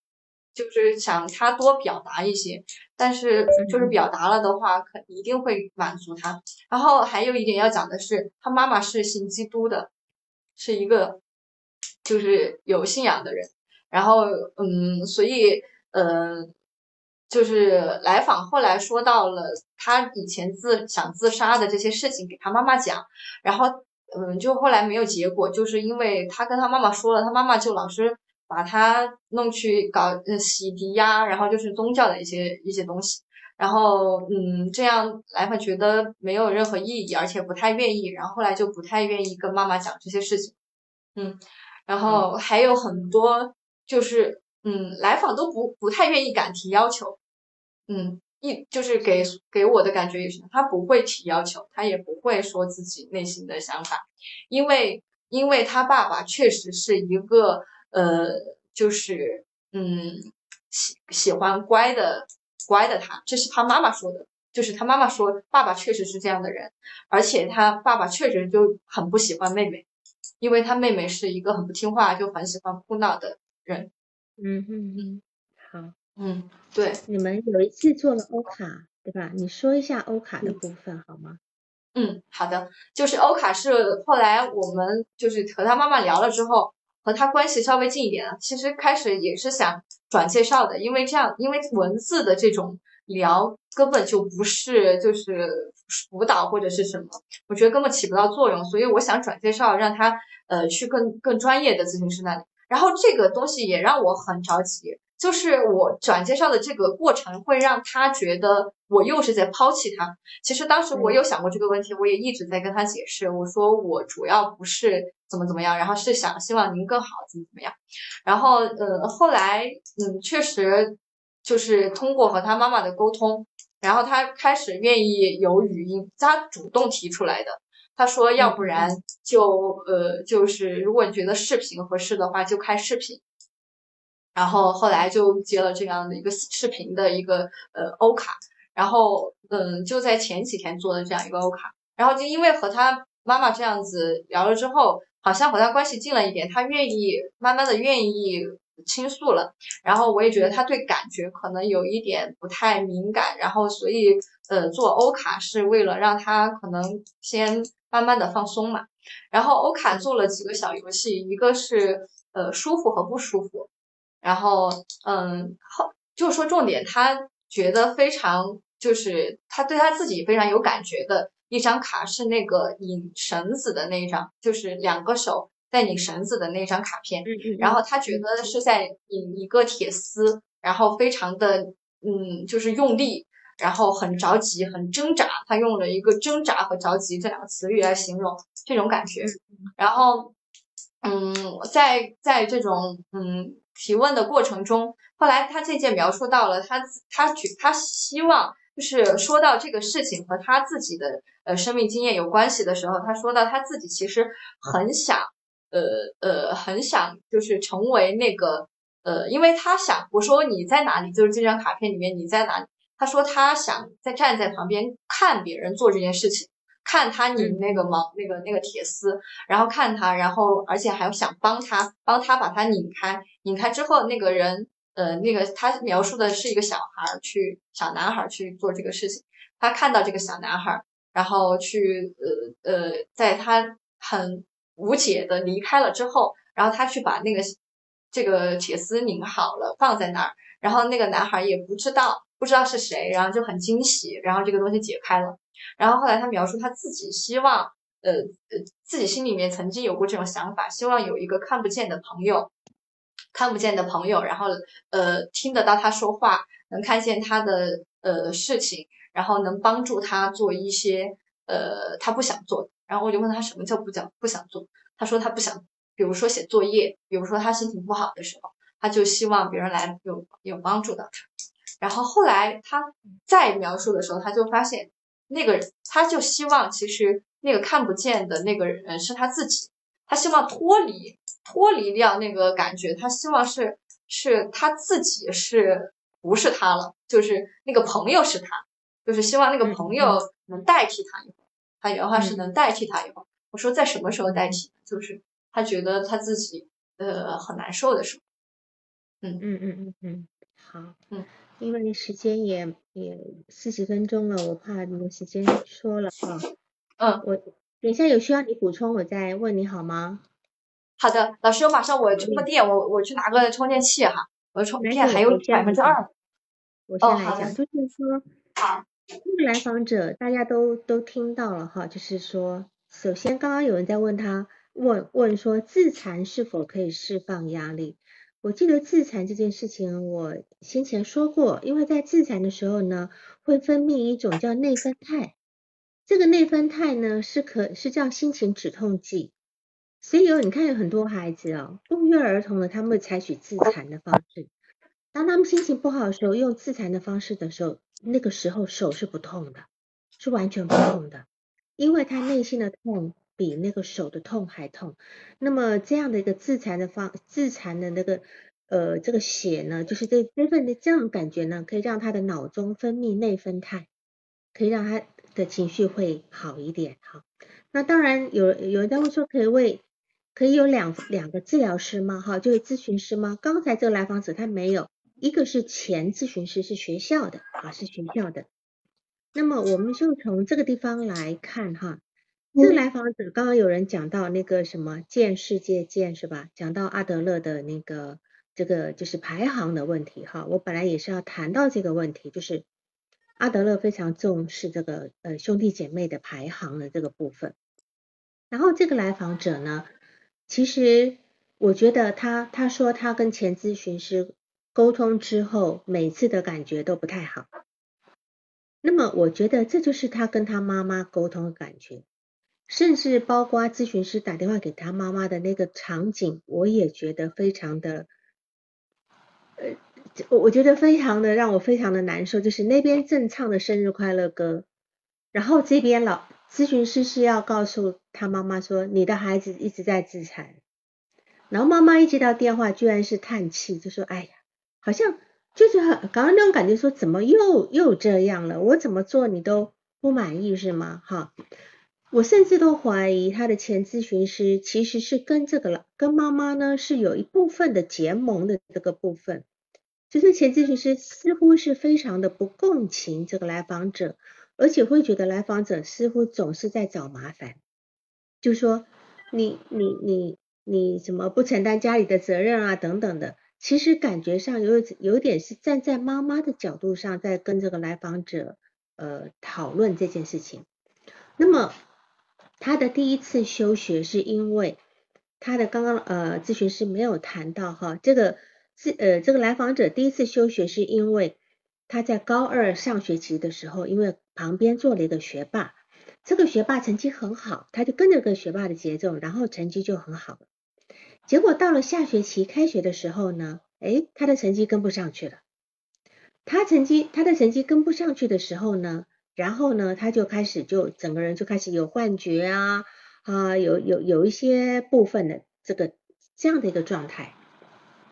就是想他多表达一些，但是就是表达了的话，可一定会满足他。然后还有一点要讲的是，他妈妈是信基督的，是一个。就是有信仰的人，然后嗯，所以呃，就是来访后来说到了他以前自想自杀的这些事情给他妈妈讲，然后嗯，就后来没有结果，就是因为他跟他妈妈说了，他妈妈就老是把他弄去搞呃洗涤呀，然后就是宗教的一些一些东西，然后嗯，这样来访觉得没有任何意义，而且不太愿意，然后后来就不太愿意跟妈妈讲这些事情，嗯，然后还有很多就是嗯，来访都不不太愿意敢提要求。嗯，一就是给给我的感觉也是，他不会提要求，他也不会说自己内心的想法，因为因为他爸爸确实是一个呃，就是嗯喜喜欢乖的乖的他，这是他妈妈说的，就是他妈妈说爸爸确实是这样的人，而且他爸爸确实就很不喜欢妹妹，因为他妹妹是一个很不听话，就很喜欢哭闹的人。嗯嗯嗯，好。嗯，对，你们有一次做了欧卡，对吧？你说一下欧卡的部分好吗？嗯，好的，就是欧卡是后来我们就是和他妈妈聊了之后，和他关系稍微近一点了。其实开始也是想转介绍的，因为这样，因为文字的这种聊根本就不是就是辅导或者是什么，我觉得根本起不到作用，所以我想转介绍，让他呃去更更专业的咨询师那里。然后这个东西也让我很着急。就是我转介绍的这个过程会让他觉得我又是在抛弃他。其实当时我有想过这个问题，我也一直在跟他解释，我说我主要不是怎么怎么样，然后是想希望您更好，怎么怎么样。然后呃后来嗯确实就是通过和他妈妈的沟通，然后他开始愿意有语音，他主动提出来的。他说要不然就呃就是如果你觉得视频合适的话，就开视频。然后后来就接了这样的一个视频的一个呃欧卡，然后嗯就在前几天做的这样一个欧卡，然后就因为和他妈妈这样子聊了之后，好像和他关系近了一点，他愿意慢慢的愿意倾诉了，然后我也觉得他对感觉可能有一点不太敏感，然后所以呃做欧卡是为了让他可能先慢慢的放松嘛，然后欧卡做了几个小游戏，一个是呃舒服和不舒服。然后，嗯，后就是说重点，他觉得非常，就是他对他自己非常有感觉的一张卡是那个引绳子的那一张，就是两个手在拧绳子的那张卡片。然后他觉得是在引一个铁丝，然后非常的，嗯，就是用力，然后很着急，很挣扎。他用了一个挣扎和着急这两个词语来形容这种感觉。然后，嗯，在在这种，嗯。提问的过程中，后来他渐渐描述到了他他举他希望就是说到这个事情和他自己的呃生命经验有关系的时候，他说到他自己其实很想呃呃很想就是成为那个呃，因为他想我说你在哪里，就是这张卡片里面你在哪里，他说他想在站在旁边看别人做这件事情。看他拧那个毛那个那个铁丝，然后看他，然后而且还要想帮他帮他把它拧开，拧开之后那个人呃那个他描述的是一个小孩去小男孩去做这个事情，他看到这个小男孩，然后去呃呃在他很无解的离开了之后，然后他去把那个这个铁丝拧好了放在那儿，然后那个男孩也不知道不知道是谁，然后就很惊喜，然后这个东西解开了。然后后来他描述他自己希望，呃呃，自己心里面曾经有过这种想法，希望有一个看不见的朋友，看不见的朋友，然后呃听得到他说话，能看见他的呃事情，然后能帮助他做一些呃他不想做。然后我就问他什么叫不想不想做，他说他不想，比如说写作业，比如说他心情不好的时候，他就希望别人来有有帮助到他。然后后来他再描述的时候，他就发现。那个人，他就希望，其实那个看不见的那个人是他自己，他希望脱离脱离掉那个感觉，他希望是是他自己是不是他了，就是那个朋友是他，就是希望那个朋友能代替他一会儿。他原话是能代替他一会儿。我说在什么时候代替？就是他觉得他自己呃很难受的时候。嗯嗯嗯嗯嗯，好，嗯。因为时间也也四十分钟了，我怕没时间说了啊。嗯，我等一下有需要你补充，我再问你好吗？好的，老师，我马上我充个电，我我去拿个充电器哈，我充电还有百分之二。我先来讲，就是说，这个来访者大家都都听到了哈，就是说，首先刚刚有人在问他，问问说自残是否可以释放压力？我记得自残这件事情，我先前说过，因为在自残的时候呢，会分泌一种叫内啡肽，这个内啡肽呢是可是叫心情止痛剂，所以有你看有很多孩子哦，不约而同的他们会采取自残的方式。当他们心情不好的时候，用自残的方式的时候，那个时候手是不痛的，是完全不痛的，因为他内心的痛比那个手的痛还痛。那么这样的一个自残的方，自残的那个呃这个血呢，就是这这份的这样感觉呢，可以让他的脑中分泌内啡肽，可以让他的情绪会好一点哈。那当然有有人在问说，可以为可以有两两个治疗师吗？哈，就是咨询师吗？刚才这个来访者他没有。一个是前咨询师，是学校的啊，是学校的。那么我们就从这个地方来看哈，这来访者刚刚有人讲到那个什么见世界见是吧？讲到阿德勒的那个这个就是排行的问题哈。我本来也是要谈到这个问题，就是阿德勒非常重视这个呃兄弟姐妹的排行的这个部分。然后这个来访者呢，其实我觉得他他说他跟前咨询师。沟通之后，每次的感觉都不太好。那么，我觉得这就是他跟他妈妈沟通的感觉，甚至包括咨询师打电话给他妈妈的那个场景，我也觉得非常的，呃，我觉得非常的让我非常的难受。就是那边正唱的生日快乐歌，然后这边老咨询师是要告诉他妈妈说，你的孩子一直在自残，然后妈妈一接到电话，居然是叹气，就说：“哎呀。”好像就是很刚刚那种感觉，说怎么又又这样了？我怎么做你都不满意是吗？哈，我甚至都怀疑他的前咨询师其实是跟这个了，跟妈妈呢是有一部分的结盟的这个部分，就是前咨询师似乎是非常的不共情这个来访者，而且会觉得来访者似乎总是在找麻烦，就说你你你你怎么不承担家里的责任啊等等的。其实感觉上有有点是站在妈妈的角度上，在跟这个来访者呃讨论这件事情。那么他的第一次休学是因为他的刚刚呃咨询师没有谈到哈，这个咨呃这个来访者第一次休学是因为他在高二上学期的时候，因为旁边坐了一个学霸，这个学霸成绩很好，他就跟着个学霸的节奏，然后成绩就很好。结果到了下学期开学的时候呢，哎，他的成绩跟不上去了。他成绩他的成绩跟不上去的时候呢，然后呢，他就开始就整个人就开始有幻觉啊啊，有有有一些部分的这个这样的一个状态。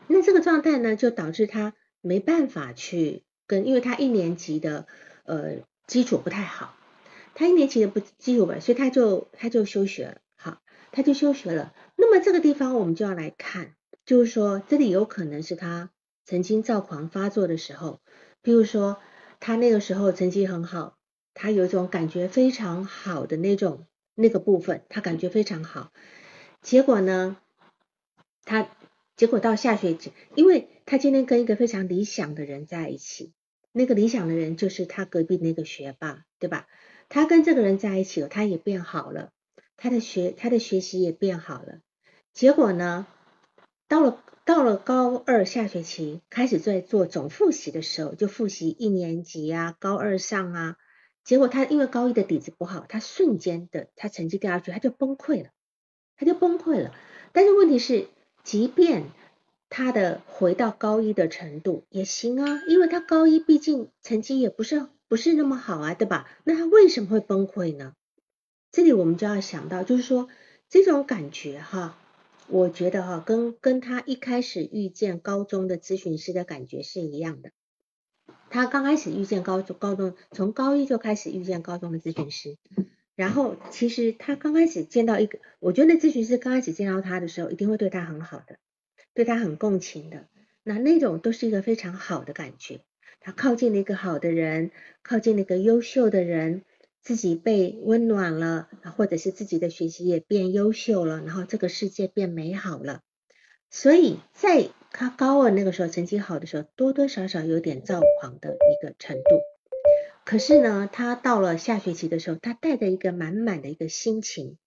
那这个状态呢，就导致他没办法去跟，因为他一年级的呃基础不太好，他一年级的不基础吧，所以他就他就休学了，好，他就休学了。那么这个地方我们就要来看，就是说这里有可能是他曾经躁狂发作的时候，比如说他那个时候成绩很好，他有一种感觉非常好的那种那个部分，他感觉非常好，结果呢，他结果到下学期，因为他今天跟一个非常理想的人在一起，那个理想的人就是他隔壁那个学霸，对吧？他跟这个人在一起了，他也变好了，他的学他的学习也变好了。结果呢，到了到了高二下学期，开始在做总复习的时候，就复习一年级啊，高二上啊。结果他因为高一的底子不好，他瞬间的他成绩掉下去，他就崩溃了，他就崩溃了。但是问题是，即便他的回到高一的程度也行啊，因为他高一毕竟成绩也不是不是那么好啊，对吧？那他为什么会崩溃呢？这里我们就要想到，就是说这种感觉哈。我觉得哈，跟跟他一开始遇见高中的咨询师的感觉是一样的。他刚开始遇见高中高中，从高一就开始遇见高中的咨询师。然后其实他刚开始见到一个，我觉得咨询师刚开始见到他的时候，一定会对他很好的，对他很共情的。那那种都是一个非常好的感觉。他靠近了一个好的人，靠近了一个优秀的人。自己被温暖了，或者是自己的学习也变优秀了，然后这个世界变美好了。所以在他高二那个时候成绩好的时候，多多少少有点躁狂的一个程度。可是呢，他到了下学期的时候，他带着一个满满的一个心情，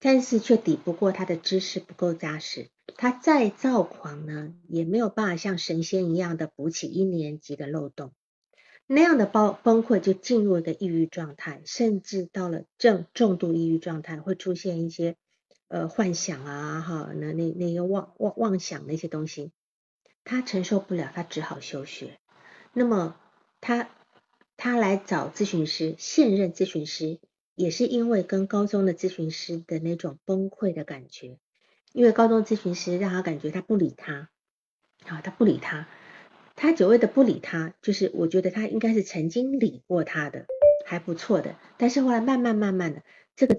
但是却抵不过他的知识不够扎实。他再躁狂呢，也没有办法像神仙一样的补起一年级的漏洞。那样的崩崩溃就进入一个抑郁状态，甚至到了正重度抑郁状态，会出现一些呃幻想啊，哈，那那那些妄妄妄想的一些东西，他承受不了，他只好休学。那么他。他来找咨询师，现任咨询师也是因为跟高中的咨询师的那种崩溃的感觉，因为高中咨询师让他感觉他不理他，好，他不理他，他所谓的不理他，就是我觉得他应该是曾经理过他的，还不错的，但是后来慢慢慢慢的这个。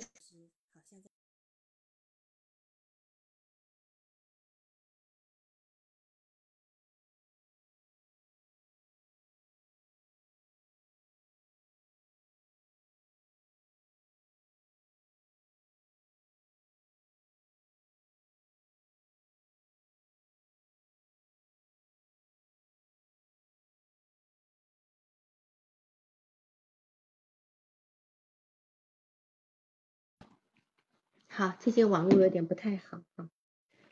好，最近网络有点不太好啊。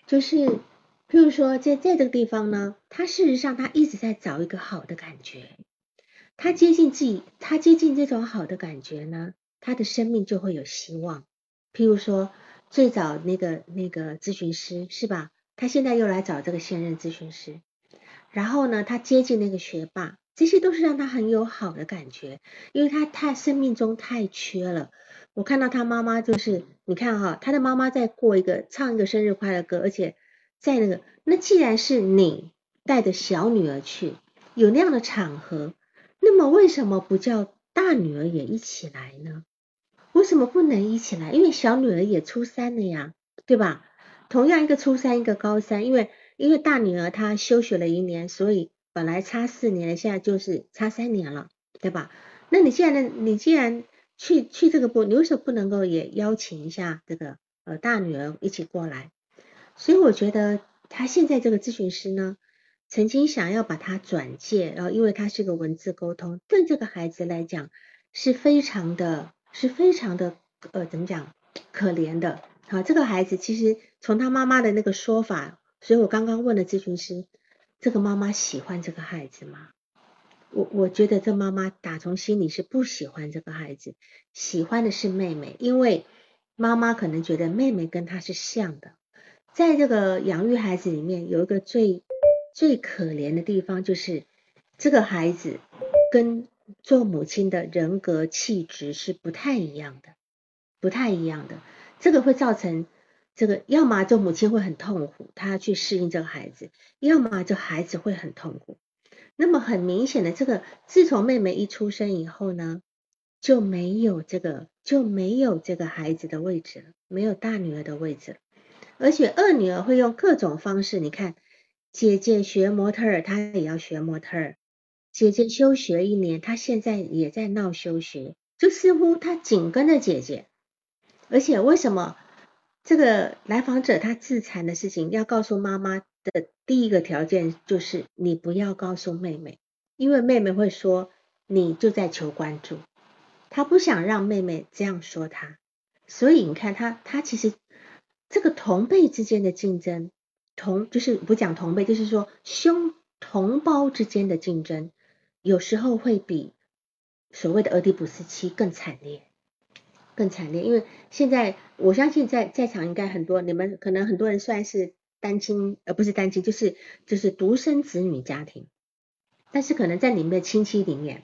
就是，譬如说，在在这个地方呢，他事实上他一直在找一个好的感觉，他接近自己，他接近这种好的感觉呢，他的生命就会有希望。譬如说，最早那个那个咨询师是吧？他现在又来找这个现任咨询师，然后呢，他接近那个学霸，这些都是让他很有好的感觉，因为他太生命中太缺了。我看到他妈妈就是，你看哈，他的妈妈在过一个唱一个生日快乐歌，而且在那个，那既然是你带着小女儿去，有那样的场合，那么为什么不叫大女儿也一起来呢？为什么不能一起来？因为小女儿也初三了呀，对吧？同样一个初三，一个高三，因为因为大女儿她休学了一年，所以本来差四年，现在就是差三年了，对吧？那你现在你既然去去这个部，你为什么不能够也邀请一下这个呃大女儿一起过来？所以我觉得他现在这个咨询师呢，曾经想要把他转介，然后因为他是个文字沟通，对这个孩子来讲是非常的，是非常的呃怎么讲可怜的。好，这个孩子其实从他妈妈的那个说法，所以我刚刚问了咨询师，这个妈妈喜欢这个孩子吗？我我觉得这妈妈打从心里是不喜欢这个孩子，喜欢的是妹妹，因为妈妈可能觉得妹妹跟她是像的。在这个养育孩子里面，有一个最最可怜的地方，就是这个孩子跟做母亲的人格气质是不太一样的，不太一样的。这个会造成这个，要么做母亲会很痛苦，她去适应这个孩子；要么就孩子会很痛苦。那么很明显的，这个自从妹妹一出生以后呢，就没有这个就没有这个孩子的位置了，没有大女儿的位置了。而且二女儿会用各种方式，你看姐姐学模特儿，她也要学模特儿。姐姐休学一年，她现在也在闹休学，就似乎她紧跟着姐姐。而且为什么这个来访者他自残的事情要告诉妈妈？的第一个条件就是你不要告诉妹妹，因为妹妹会说你就在求关注，他不想让妹妹这样说他，所以你看他他其实这个同辈之间的竞争，同就是不讲同辈，就是说兄同胞之间的竞争，有时候会比所谓的俄狄浦斯期更惨烈，更惨烈，因为现在我相信在在场应该很多你们可能很多人算是。单亲，而不是单亲，就是就是独生子女家庭。但是可能在你们的亲戚里面，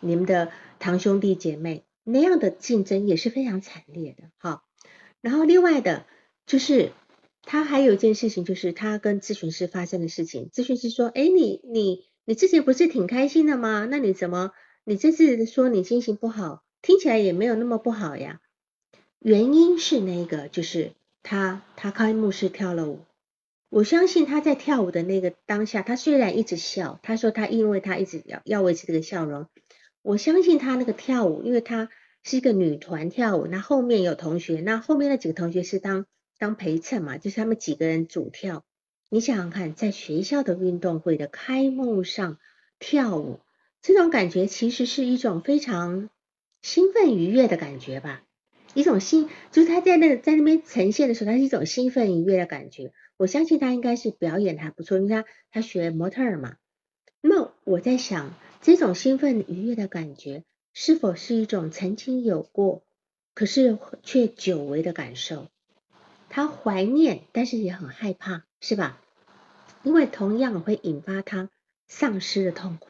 你们的堂兄弟姐妹那样的竞争也是非常惨烈的，哈。然后另外的，就是他还有一件事情，就是他跟咨询师发生的事情。咨询师说：“哎，你你你之前不是挺开心的吗？那你怎么你这次说你心情不好，听起来也没有那么不好呀？原因是那个，就是他他开幕式跳了舞。”我相信他在跳舞的那个当下，他虽然一直笑，他说他因为他一直要要维持这个笑容。我相信他那个跳舞，因为他是一个女团跳舞，那后面有同学，那后面那几个同学是当当陪衬嘛，就是他们几个人主跳。你想想看，在学校的运动会的开幕上跳舞，这种感觉其实是一种非常兴奋愉悦的感觉吧。一种兴，就是他在那在那边呈现的时候，他是一种兴奋愉悦的感觉。我相信他应该是表演还不错，因为他他学模特儿嘛。那我在想，这种兴奋愉悦的感觉，是否是一种曾经有过，可是却久违的感受？他怀念，但是也很害怕，是吧？因为同样会引发他丧失的痛苦，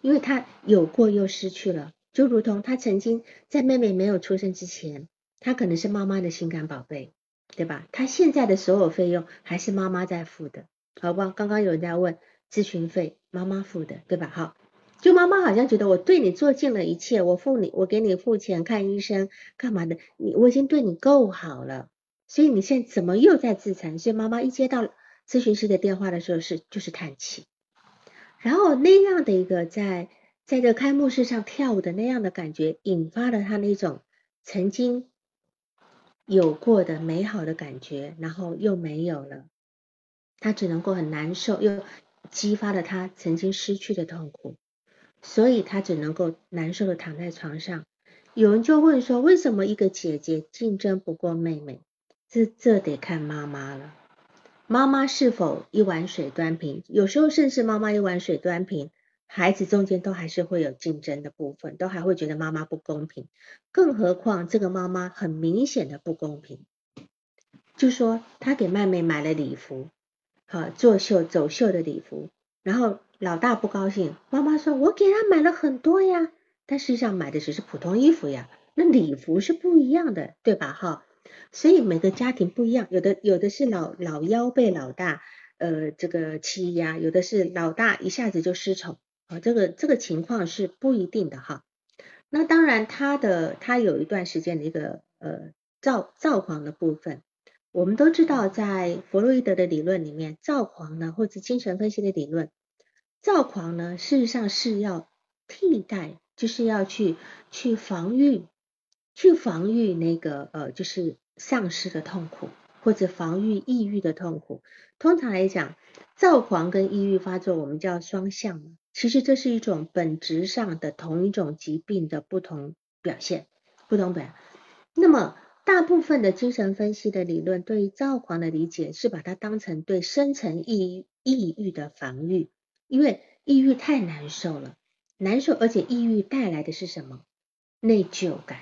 因为他有过又失去了。就如同他曾经在妹妹没有出生之前，他可能是妈妈的心肝宝贝，对吧？他现在的所有费用还是妈妈在付的，好不好？刚刚有人在问咨询费，妈妈付的，对吧？好，就妈妈好像觉得我对你做尽了一切，我付你，我给你付钱看医生干嘛的，你我已经对你够好了，所以你现在怎么又在自残？所以妈妈一接到咨询师的电话的时候是就是叹气，然后那样的一个在。在这开幕式上跳舞的那样的感觉，引发了他那种曾经有过的美好的感觉，然后又没有了，他只能够很难受，又激发了他曾经失去的痛苦，所以他只能够难受的躺在床上。有人就问说，为什么一个姐姐竞争不过妹妹？这这得看妈妈了，妈妈是否一碗水端平？有时候甚至妈妈一碗水端平。孩子中间都还是会有竞争的部分，都还会觉得妈妈不公平，更何况这个妈妈很明显的不公平，就说他给妹妹买了礼服，好作秀走秀的礼服，然后老大不高兴，妈妈说我给他买了很多呀，但实际上买的只是普通衣服呀，那礼服是不一样的，对吧？哈，所以每个家庭不一样，有的有的是老老幺被老大呃这个欺压，有的是老大一下子就失宠。啊，这个这个情况是不一定的哈。那当然，他的他有一段时间的一个呃躁躁狂的部分，我们都知道，在弗洛伊德的理论里面，躁狂呢，或者精神分析的理论，躁狂呢，事实上是要替代，就是要去去防御，去防御那个呃，就是丧失的痛苦，或者防御抑郁的痛苦。通常来讲，躁狂跟抑郁发作，我们叫双向。其实这是一种本质上的同一种疾病的不同表现，不同表。那么大部分的精神分析的理论对于躁狂的理解是把它当成对深层抑抑郁的防御，因为抑郁太难受了，难受而且抑郁带来的是什么？内疚感，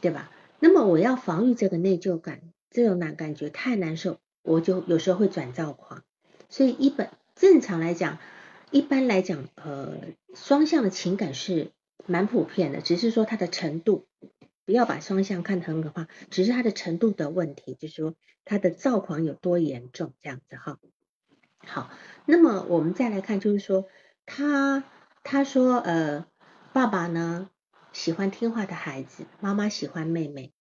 对吧？那么我要防御这个内疚感，这种难感觉太难受，我就有时候会转躁狂。所以一本正常来讲。一般来讲，呃，双向的情感是蛮普遍的，只是说它的程度，不要把双向看得很可怕，只是它的程度的问题，就是说它的躁狂有多严重这样子哈。好，那么我们再来看，就是说他他说，呃，爸爸呢喜欢听话的孩子，妈妈喜欢妹妹，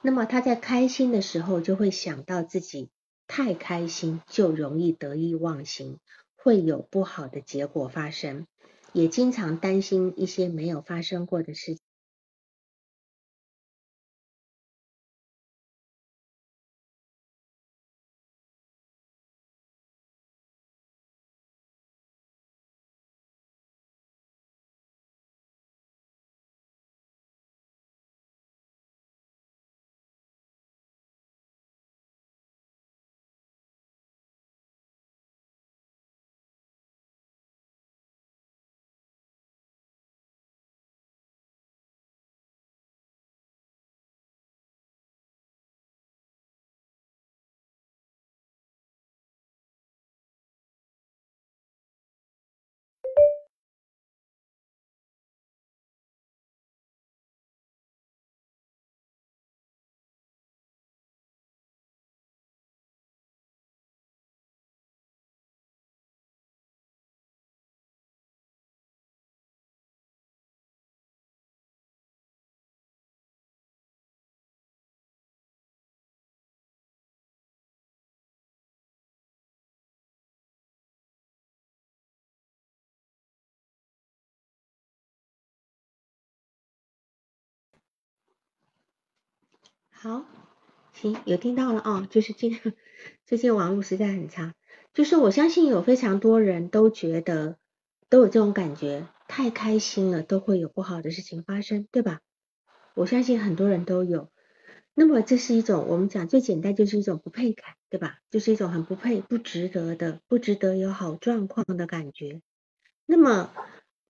那么他在开心的时候就会想到自己太开心，就容易得意忘形。会有不好的结果发生，也经常担心一些没有发生过的事。好，行，有听到了啊，就是今最近网络实在很差。就是我相信有非常多人都觉得都有这种感觉，太开心了都会有不好的事情发生，对吧？我相信很多人都有。那么这是一种我们讲最简单就是一种不配感，对吧？就是一种很不配、不值得的、不值得有好状况的感觉。那么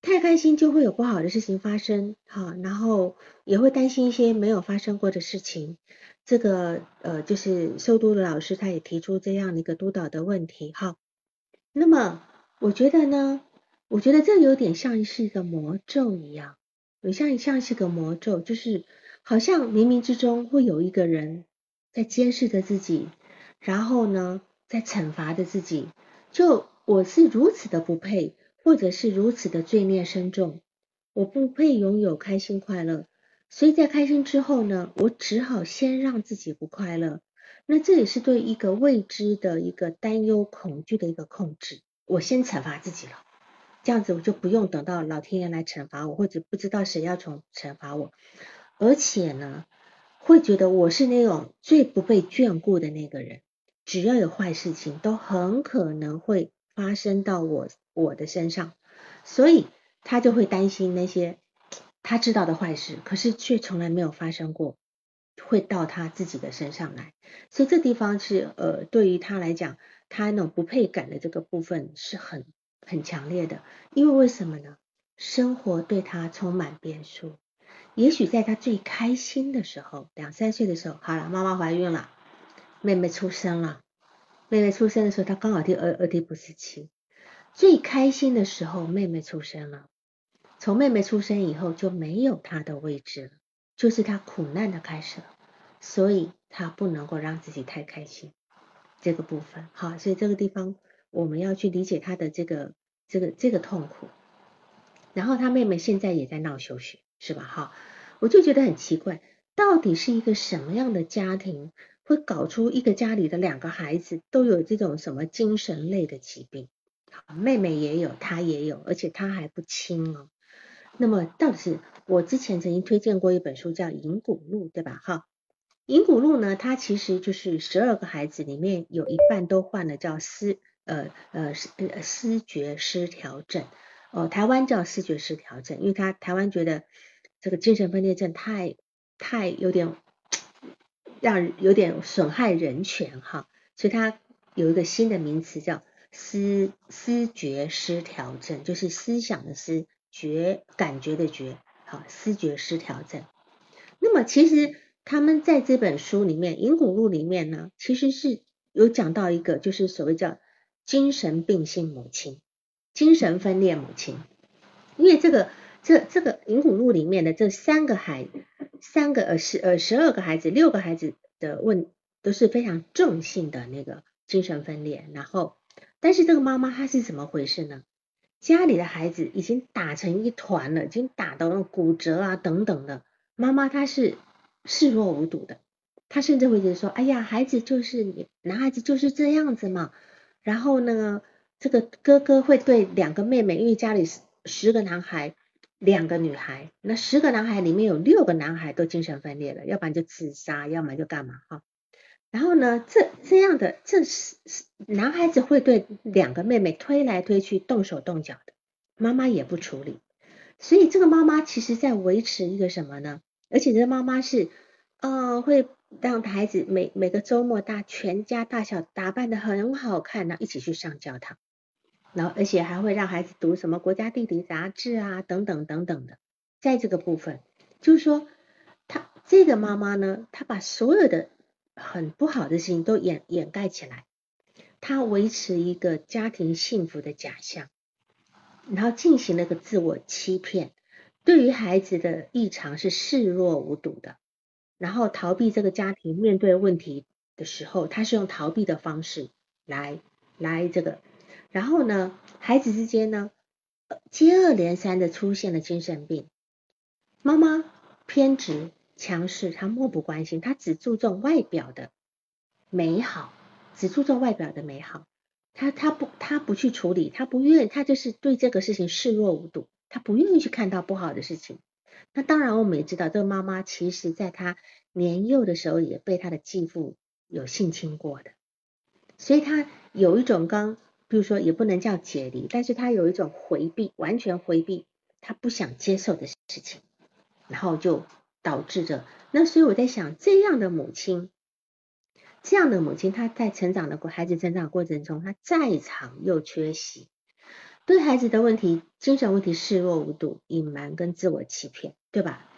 太开心就会有不好的事情发生，哈，然后也会担心一些没有发生过的事情。这个呃，就是受督的老师他也提出这样的一个督导的问题，哈。那么我觉得呢，我觉得这有点像是一个魔咒一样，有像像是个魔咒，就是好像冥冥之中会有一个人在监视着自己，然后呢，在惩罚着自己，就我是如此的不配。或者是如此的罪孽深重，我不配拥有开心快乐，所以在开心之后呢，我只好先让自己不快乐。那这也是对一个未知的一个担忧、恐惧的一个控制。我先惩罚自己了，这样子我就不用等到老天爷来惩罚我，或者不知道谁要从惩罚我，而且呢，会觉得我是那种最不被眷顾的那个人，只要有坏事情，都很可能会发生到我。我的身上，所以他就会担心那些他知道的坏事，可是却从来没有发生过，会到他自己的身上来。所以这地方是呃，对于他来讲，他那种不配感的这个部分是很很强烈的。因为为什么呢？生活对他充满变数。也许在他最开心的时候，两三岁的时候，好了，妈妈怀孕了，妹妹出生了。妹妹出生的时候，他刚好第二二第不是期。最开心的时候，妹妹出生了。从妹妹出生以后，就没有她的位置了，就是她苦难的开始了。所以她不能够让自己太开心，这个部分好，所以这个地方我们要去理解她的这个这个这个痛苦。然后她妹妹现在也在闹休学，是吧？哈，我就觉得很奇怪，到底是一个什么样的家庭会搞出一个家里的两个孩子都有这种什么精神类的疾病？妹妹也有，她也有，而且她还不轻哦。那么，到底是我之前曾经推荐过一本书，叫《银骨录》，对吧？哈，《银骨录》呢，它其实就是十二个孩子里面有一半都患了叫思呃呃思思觉失调症，哦，台湾叫思觉失调症，因为他台湾觉得这个精神分裂症太太有点让有点损害人权哈，所以它有一个新的名词叫。思思觉失调症就是思想的思觉感觉的觉，好，思觉失调症。那么其实他们在这本书里面《银骨录》里面呢，其实是有讲到一个，就是所谓叫精神病性母亲、精神分裂母亲。因为这个这这个《银骨录》里面的这三个孩，三个呃十呃十二个孩子，六个孩子的问都是非常重性的那个精神分裂，然后。但是这个妈妈她是怎么回事呢？家里的孩子已经打成一团了，已经打到骨折啊等等的，妈妈她是视若无睹的，她甚至会觉得说：“哎呀，孩子就是你，男孩子就是这样子嘛。”然后呢，这个哥哥会对两个妹妹，因为家里十十个男孩，两个女孩，那十个男孩里面有六个男孩都精神分裂了，要不然就自杀，要么就干嘛哈。然后呢，这这样的这是男孩子会对两个妹妹推来推去、动手动脚的，妈妈也不处理，所以这个妈妈其实在维持一个什么呢？而且这个妈妈是，呃，会让孩子每每个周末大全家大小打扮的很好看，然后一起去上教堂，然后而且还会让孩子读什么国家地理杂志啊，等等等等的，在这个部分，就是说，他这个妈妈呢，她把所有的。很不好的事情都掩掩盖起来，他维持一个家庭幸福的假象，然后进行了个自我欺骗，对于孩子的异常是视若无睹的，然后逃避这个家庭面对问题的时候，他是用逃避的方式来来这个，然后呢，孩子之间呢接二连三的出现了精神病，妈妈偏执。强势，他漠不关心，他只注重外表的美好，只注重外表的美好，他他不他不去处理，他不愿，他就是对这个事情视若无睹，他不愿意去看到不好的事情。那当然，我们也知道，这个妈妈其实在她年幼的时候也被她的继父有性侵过的，所以他有一种刚，比如说也不能叫解离，但是他有一种回避，完全回避他不想接受的事情，然后就导致着。那所以我在想，这样的母亲，这样的母亲，她在成长的过孩子成长过程中，她在场又缺席，对孩子的问题、精神问题视若无睹、隐瞒跟自我欺骗，对吧？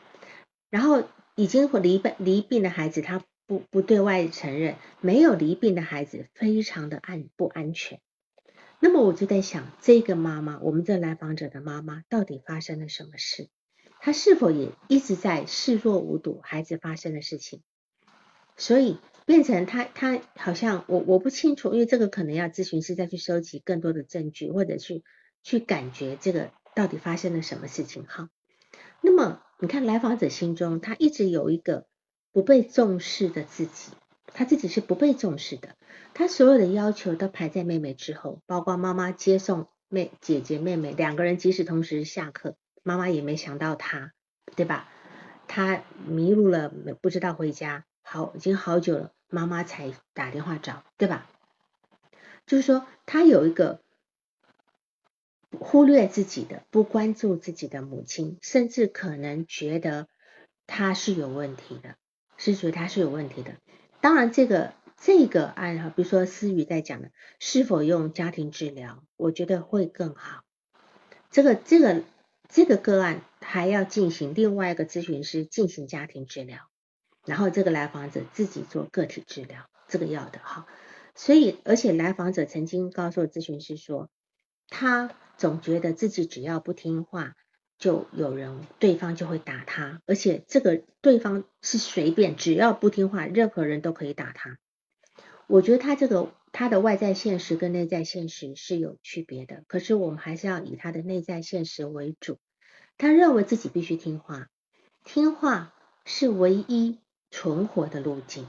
然后已经离病离病的孩子，他不不对外承认；没有离病的孩子，非常的安不安全。那么我就在想，这个妈妈，我们这来访者的妈妈，到底发生了什么事？他是否也一直在视若无睹孩子发生的事情？所以变成他他好像我我不清楚，因为这个可能要咨询师再去收集更多的证据，或者去去感觉这个到底发生了什么事情。哈，那么你看来访者心中，他一直有一个不被重视的自己，他自己是不被重视的，他所有的要求都排在妹妹之后，包括妈妈接送妹姐姐妹妹两个人，即使同时下课。妈妈也没想到他，对吧？他迷路了，不知道回家，好，已经好久了，妈妈才打电话找，对吧？就是说，他有一个忽略自己的、不关注自己的母亲，甚至可能觉得他是有问题的，是觉得他是有问题的。当然，这个这个案哈，比如说思雨在讲的，是否用家庭治疗，我觉得会更好。这个这个。这个个案还要进行另外一个咨询师进行家庭治疗，然后这个来访者自己做个体治疗，这个要的哈。所以，而且来访者曾经告诉咨询师说，他总觉得自己只要不听话，就有人对方就会打他，而且这个对方是随便，只要不听话，任何人都可以打他。我觉得他这个。他的外在现实跟内在现实是有区别的，可是我们还是要以他的内在现实为主。他认为自己必须听话，听话是唯一存活的路径。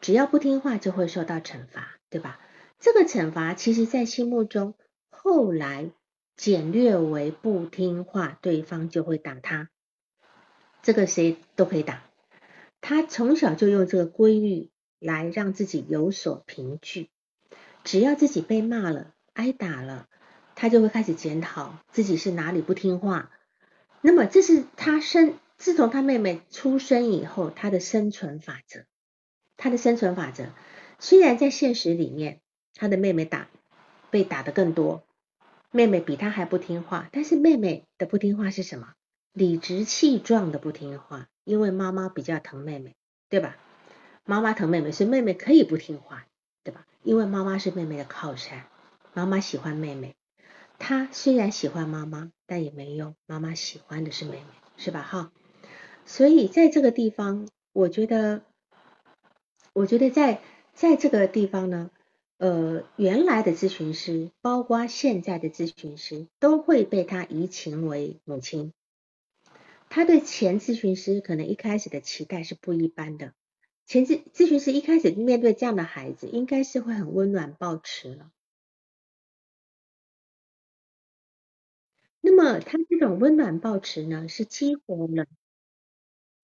只要不听话，就会受到惩罚，对吧？这个惩罚其实，在心目中后来简略为不听话，对方就会打他。这个谁都可以打。他从小就用这个规律来让自己有所凭据。只要自己被骂了、挨打了，他就会开始检讨自己是哪里不听话。那么，这是他生自从他妹妹出生以后，他的生存法则。他的生存法则，虽然在现实里面，他的妹妹打被打的更多，妹妹比他还不听话。但是妹妹的不听话是什么？理直气壮的不听话，因为妈妈比较疼妹妹，对吧？妈妈疼妹妹，所以妹妹可以不听话。对吧？因为妈妈是妹妹的靠山，妈妈喜欢妹妹。她虽然喜欢妈妈，但也没用，妈妈喜欢的是妹妹，是吧？哈。所以在这个地方，我觉得，我觉得在在这个地方呢，呃，原来的咨询师，包括现在的咨询师，都会被他移情为母亲。他对前咨询师可能一开始的期待是不一般的。前咨咨询师一开始面对这样的孩子，应该是会很温暖抱持了。那么他这种温暖抱持呢，是激活了，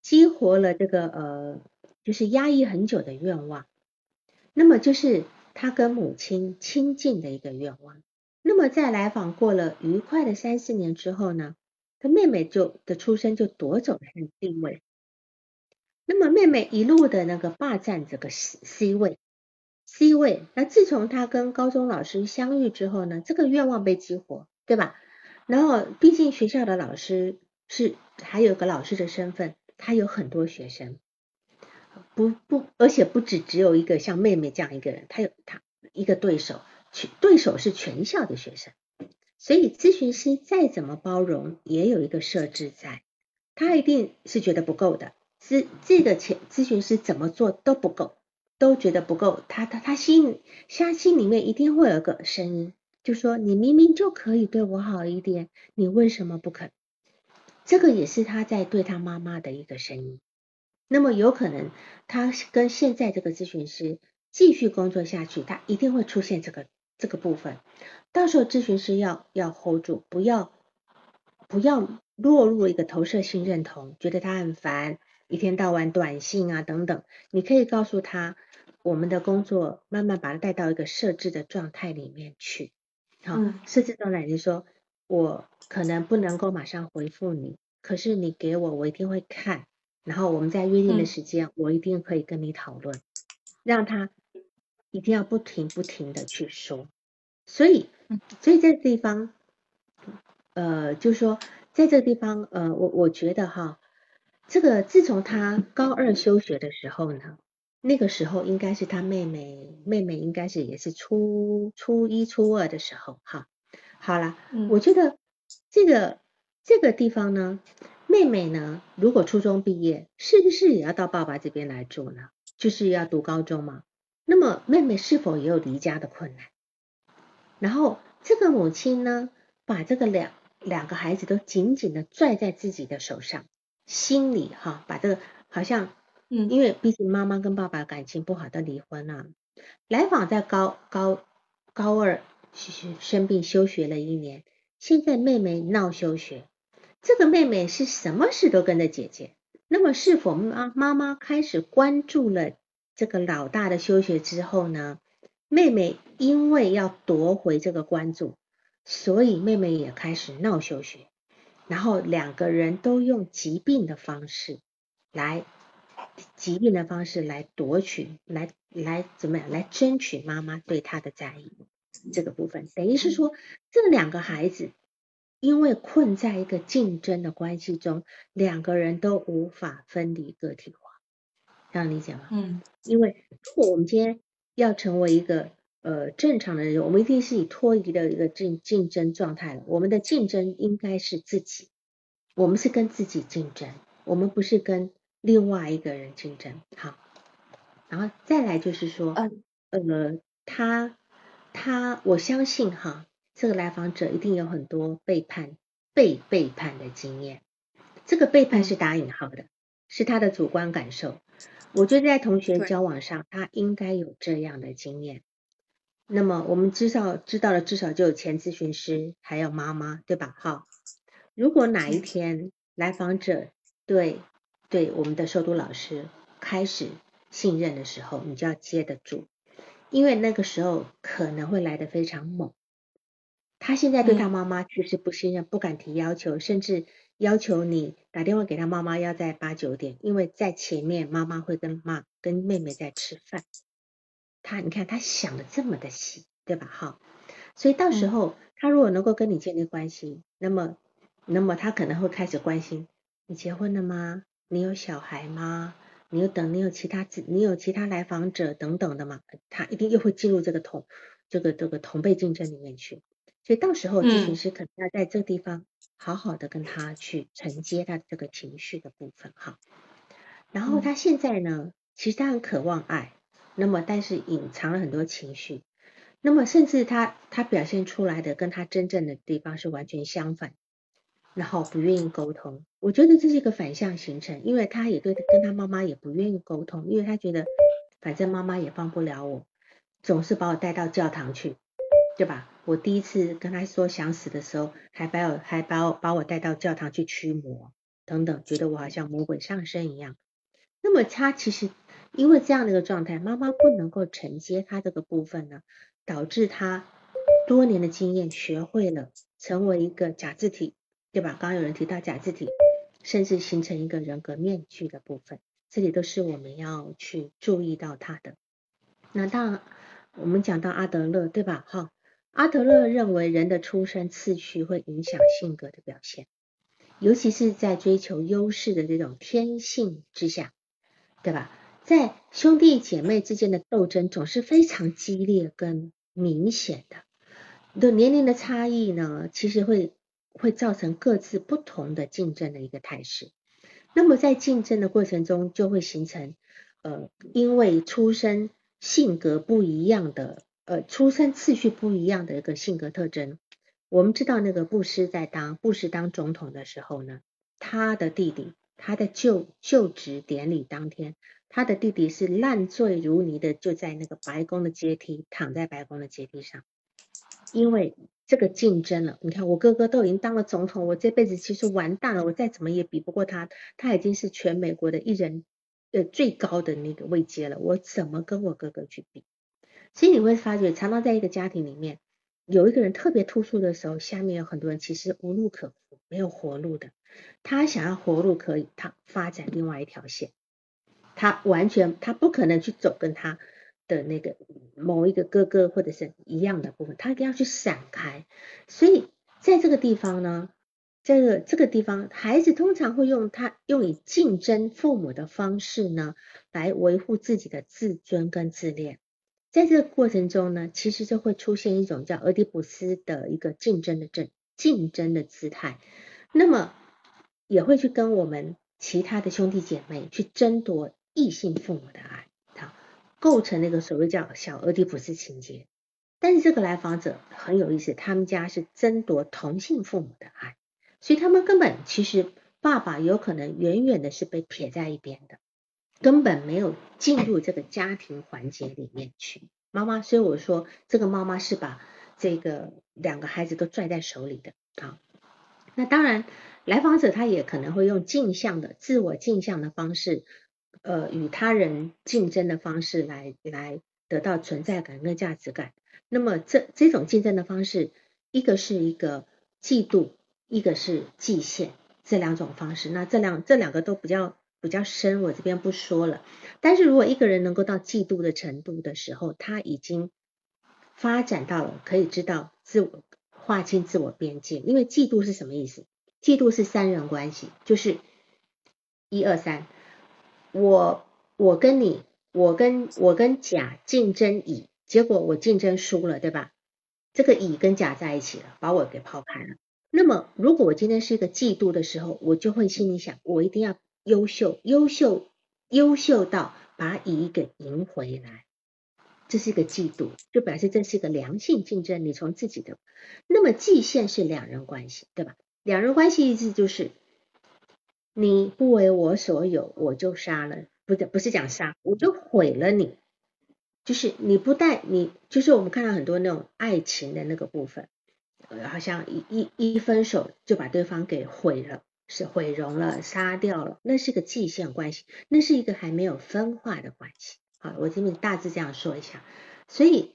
激活了这个呃，就是压抑很久的愿望。那么就是他跟母亲亲近的一个愿望。那么在来访过了愉快的三四年之后呢，他妹妹就的出生就夺走了他的地位。那么妹妹一路的那个霸占这个 C C 位，C 位。那自从她跟高中老师相遇之后呢，这个愿望被激活，对吧？然后毕竟学校的老师是还有个老师的身份，他有很多学生，不不，而且不止只有一个像妹妹这样一个人，他有他一个对手，全对手是全校的学生，所以咨询师再怎么包容，也有一个设置在，他一定是觉得不够的。是这个前咨询师怎么做都不够，都觉得不够。他他他心他心里面一定会有个声音，就说你明明就可以对我好一点，你为什么不肯？这个也是他在对他妈妈的一个声音。那么有可能他跟现在这个咨询师继续工作下去，他一定会出现这个这个部分。到时候咨询师要要 hold 住，不要不要落入一个投射性认同，觉得他很烦。一天到晚短信啊等等，你可以告诉他，我们的工作慢慢把它带到一个设置的状态里面去。好，嗯设置状态就是说我可能不能够马上回复你，可是你给我，我一定会看，然后我们在约定的嗯时间，我一定可以跟你讨论，让他一定要不停不停的去说。所以嗯，所以这个地方，呃，就说在这个地方，呃，我我觉得哈，这个自从他高二休学的时候呢，那个时候应该是他妹妹，妹妹应该是也是初初一初二的时候哈。好了，嗯我觉得这个这个地方呢，妹妹呢，如果初中毕业，是不是也要到爸爸这边来住呢？就是要读高中嘛。那么妹妹是否也有离家的困难？然后这个母亲呢，把这个两两个孩子都紧紧的拽在自己的手上，心里哈，把这个好像，嗯因为毕竟妈妈跟爸爸感情不好都离婚了、来访在高高高二生生病休学了一年，现在妹妹闹休学，这个妹妹是什么事都跟着姐姐。那么是否妈妈妈开始关注了这个老大的休学之后呢？妹妹因为要夺回这个关注，所以妹妹也开始闹休学，然后两个人都用疾病的方式来疾病的方式来夺取，来来怎么样来争取妈妈对他的在意这个部分，等于是说这两个孩子因为困在一个竞争的关系中，两个人都无法分离个体化，这样理解吗？嗯。因为如果我们今天要成为一个呃正常的人，我们一定是以脱离的一个竞竞争状态了。我们的竞争应该是自己，我们是跟自己竞争，我们不是跟另外一个人竞争。好，然后再来就是说，嗯呃，他他我相信哈，这个来访者一定有很多背叛、被背叛的经验。这个背叛是打引号的，是他的主观感受。我觉得在同学交往上，他应该有这样的经验。那么我们至少知道了，至少就有前咨询师，还有妈妈，对吧？好，如果哪一嗯天来访者对对我们的受读老师开始信任的时候，你就要接得住，因为那个时候可能会来得非常猛。他现在对他嗯妈妈其实不信任，不敢提要求，甚至要求你打电话给他妈妈要在八九点，因为在前面妈妈会跟妈跟妹妹在吃饭。他你看他想的这么的细，对吧？哈，所以到时嗯候他如果能够跟你建立关系，那么那么他可能会开始关心你结婚了吗？你有小孩吗？你有等你有其他子你有其他来访者等等的嘛？他一定又会进入这个同这个这个同辈竞争里面去。所以到时候咨询嗯师可能要在这个地方好好的跟他去承接他这个情绪的部分哈。然后嗯他现在呢，其实他很渴望爱，那么但是隐藏了很多情绪，那么甚至他他表现出来的跟他真正的地方是完全相反，然后不愿意沟通。我觉得这是一个反向形成，因为他也对跟他妈妈也不愿意沟通，因为他觉得反正妈妈也帮不了我，总是把我带到教堂去，对吧？我第一次跟他说想死的时候，还把我还把我把我带到教堂去驱魔等等，觉得我好像魔鬼上身一样。那么他其实因为这样的一个状态，妈妈不能够承接他这个部分呢，导致他多年的经验学会了成为一个假字体，对吧？刚刚有人提到假字体，甚至形成一个人格面具的部分，这里都是我们要去注意到他的。那当然，我们讲到阿德勒，对吧？哈，阿德勒认为人的出生次序会影响性格的表现，尤其是在追求优势的这种天性之下，对吧？在兄弟姐妹之间的斗争总是非常激烈跟明显的。的年龄的差异呢，其实会会造成各自不同的竞争的一个态势。那么在竞争的过程中，就会形成呃，因为出生性格不一样的，呃，出生次序不一样的一个性格特征。我们知道那个布什在当布什当总统的时候呢，他的弟弟他在就就职典礼当天，他的弟弟是烂醉如泥的，就在那个白宫的阶梯躺在白宫的阶梯上，因为这个竞争了。你看，我哥哥都已经当了总统，我这辈子其实完蛋了，我再怎么也比不过他，他已经是全美国的一人呃最高的那个位阶了，我怎么跟我哥哥去比？所以你会发觉，常常在一个家庭里面，有一个人特别突出的时候，下面有很多人其实无路可，没有活路的。他想要活路，可以他发展另外一条线，他完全他不可能去走跟他的那个某一个哥哥或者是一样的部分，他一定要去闪开。所以在这个地方呢。这个这个地方，孩子通常会用他用以竞争父母的方式呢，来维护自己的自尊跟自恋。在这个过程中呢，其实就会出现一种叫俄狄浦斯的一个竞争的争竞争的姿态。那么也会去跟我们其他的兄弟姐妹去争夺异性父母的爱，好，构成那个所谓叫小俄狄浦斯情节。但是这个来访者很有意思，他们家是争夺同性父母的爱。所以他们根本其实爸爸有可能远远的是被撇在一边的，根本没有进入这个家庭环节里面去。妈妈，所以我说这个妈妈是把这个两个孩子都拽在手里的啊。那当然，来访者他也可能会用镜像的自我镜像的方式，呃，与他人竞争的方式来来得到存在感跟价值感。那么这这种竞争的方式，一个是一个嫉妒。一个是祭献这两种方式，那这两这两个都比较比较深，我这边不说了。但是如果一个人能够到嫉妒的程度的时候，他已经发展到了可以知道自我划清自我边界。因为嫉妒是什么意思？嫉妒是三人关系，就是一二三，我我跟你，我跟我跟甲竞争乙，结果我竞争输了，对吧？这个乙跟甲在一起了，把我给抛开了。那么，如果我今天是一个嫉妒的时候，我就会心里想，我一定要优秀，优秀，优秀到把乙给赢回来。这是一个嫉妒，就表示这是一个良性竞争。你从自己的，那么季线是两人关系，对吧？两人关系意思就是，你不为我所有，我就杀了，不对不是讲杀，我就毁了你。就是你不带你，就是我们看到很多那种爱情的那个部分。呃好像一一一分手就把对方给毁了，是毁容了，杀掉了，那是个界限关系，那是一个还没有分化的关系。好，我这边大致这样说一下。所以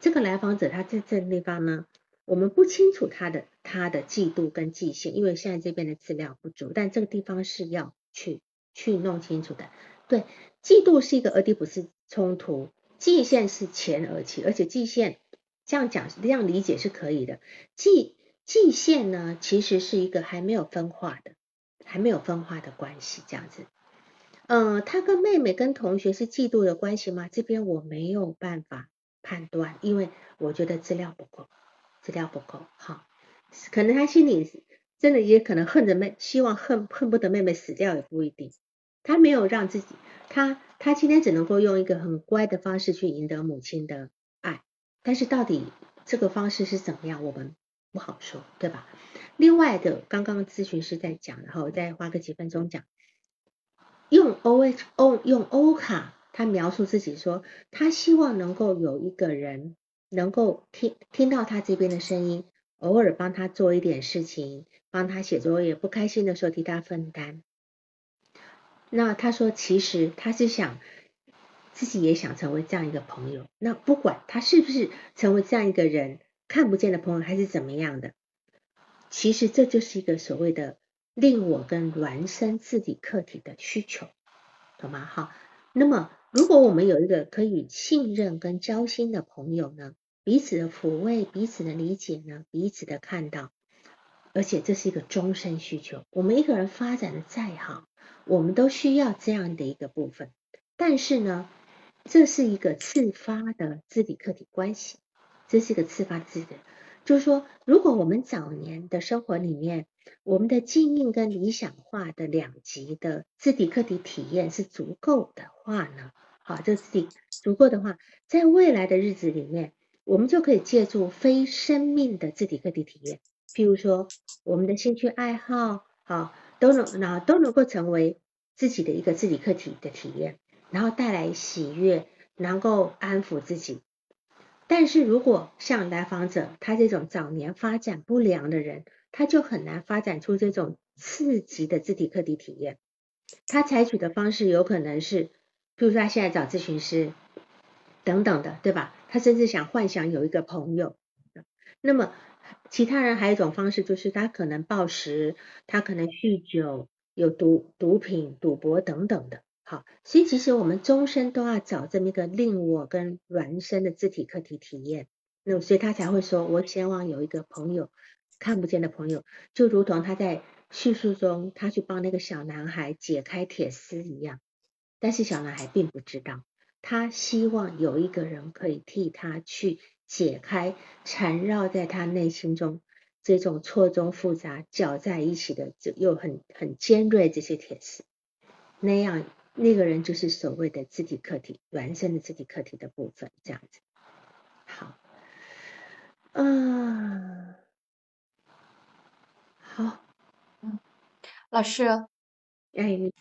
这个来访者他在这个地方呢，我们不清楚他的他的嫉妒跟界限，因为现在这边的资料不足，但这个地方是要去去弄清楚的。对，嫉妒是一个俄狄浦斯冲突，界限是前而起，而且界限。这样讲，这样理解是可以的。季季线呢，其实是一个还没有分化的，还没有分化的关系。这样子，嗯，他跟妹妹跟同学是嫉妒的关系吗？这边我没有办法判断，因为我觉得资料不够，资料不够。好，可能他心里真的也可能恨着妹，希望恨恨不得妹妹死掉也不一定。他没有让自己，他他今天只能够用一个很乖的方式去赢得母亲的爱。但是到底这个方式是怎么样，我们不好说，对吧？另外的，刚刚咨询师在讲，然后我再花个几分钟讲，用 O H O 用欧卡，他描述自己说，他希望能够有一个人能够听听到他这边的声音，偶尔帮他做一点事情，帮他写作业，不开心的时候替他分担。那他说，其实他是想。自己也想成为这样一个朋友，那不管他是不是成为这样一个人看不见的朋友，还是怎么样的，其实这就是一个所谓的令我跟孪生自己客体的需求，懂吗？好，那么如果我们有一个可以信任跟交心的朋友呢，彼此的抚慰，彼此的理解呢，彼此的看到，而且这是一个终身需求。我们一个人发展的再好，我们都需要这样的一个部分，但是呢？这是一个次发的自体客体关系，这是一个次发自的，就是说，如果我们早年的生活里面，我们的经验跟理想化的两极的自体客体体验是足够的话呢，好，这自体足够的话，在未来的日子里面，我们就可以借助非生命的自体客体体验，譬如说，我们的兴趣爱好，好，都能那都能够成为自己的一个自体客体的体验。然后带来喜悦，能够安抚自己。但是如果像来访者他这种早年发展不良的人，他就很难发展出这种刺激的自体客体体验。他采取的方式有可能是，比如说他现在找咨询师等等的，对吧？他甚至想幻想有一个朋友。那么其他人还有一种方式，就是他可能暴食，他可能酗酒，有毒毒品、赌博等等的。好，所以其实我们终身都要找这么一个令我跟孪生的自体课题体验。那所以他才会说，我希望有一个朋友，看不见的朋友，就如同他在叙述中，他去帮那个小男孩解开铁丝一样。但是小男孩并不知道，他希望有一个人可以替他去解开缠绕在他内心中这种错综复杂、搅在一起的，又很很尖锐这些铁丝。那样，那个人就是所谓的自体课题，孪生的自体课题的部分，这样子。好。嗯，好，嗯，老师，哎，哎，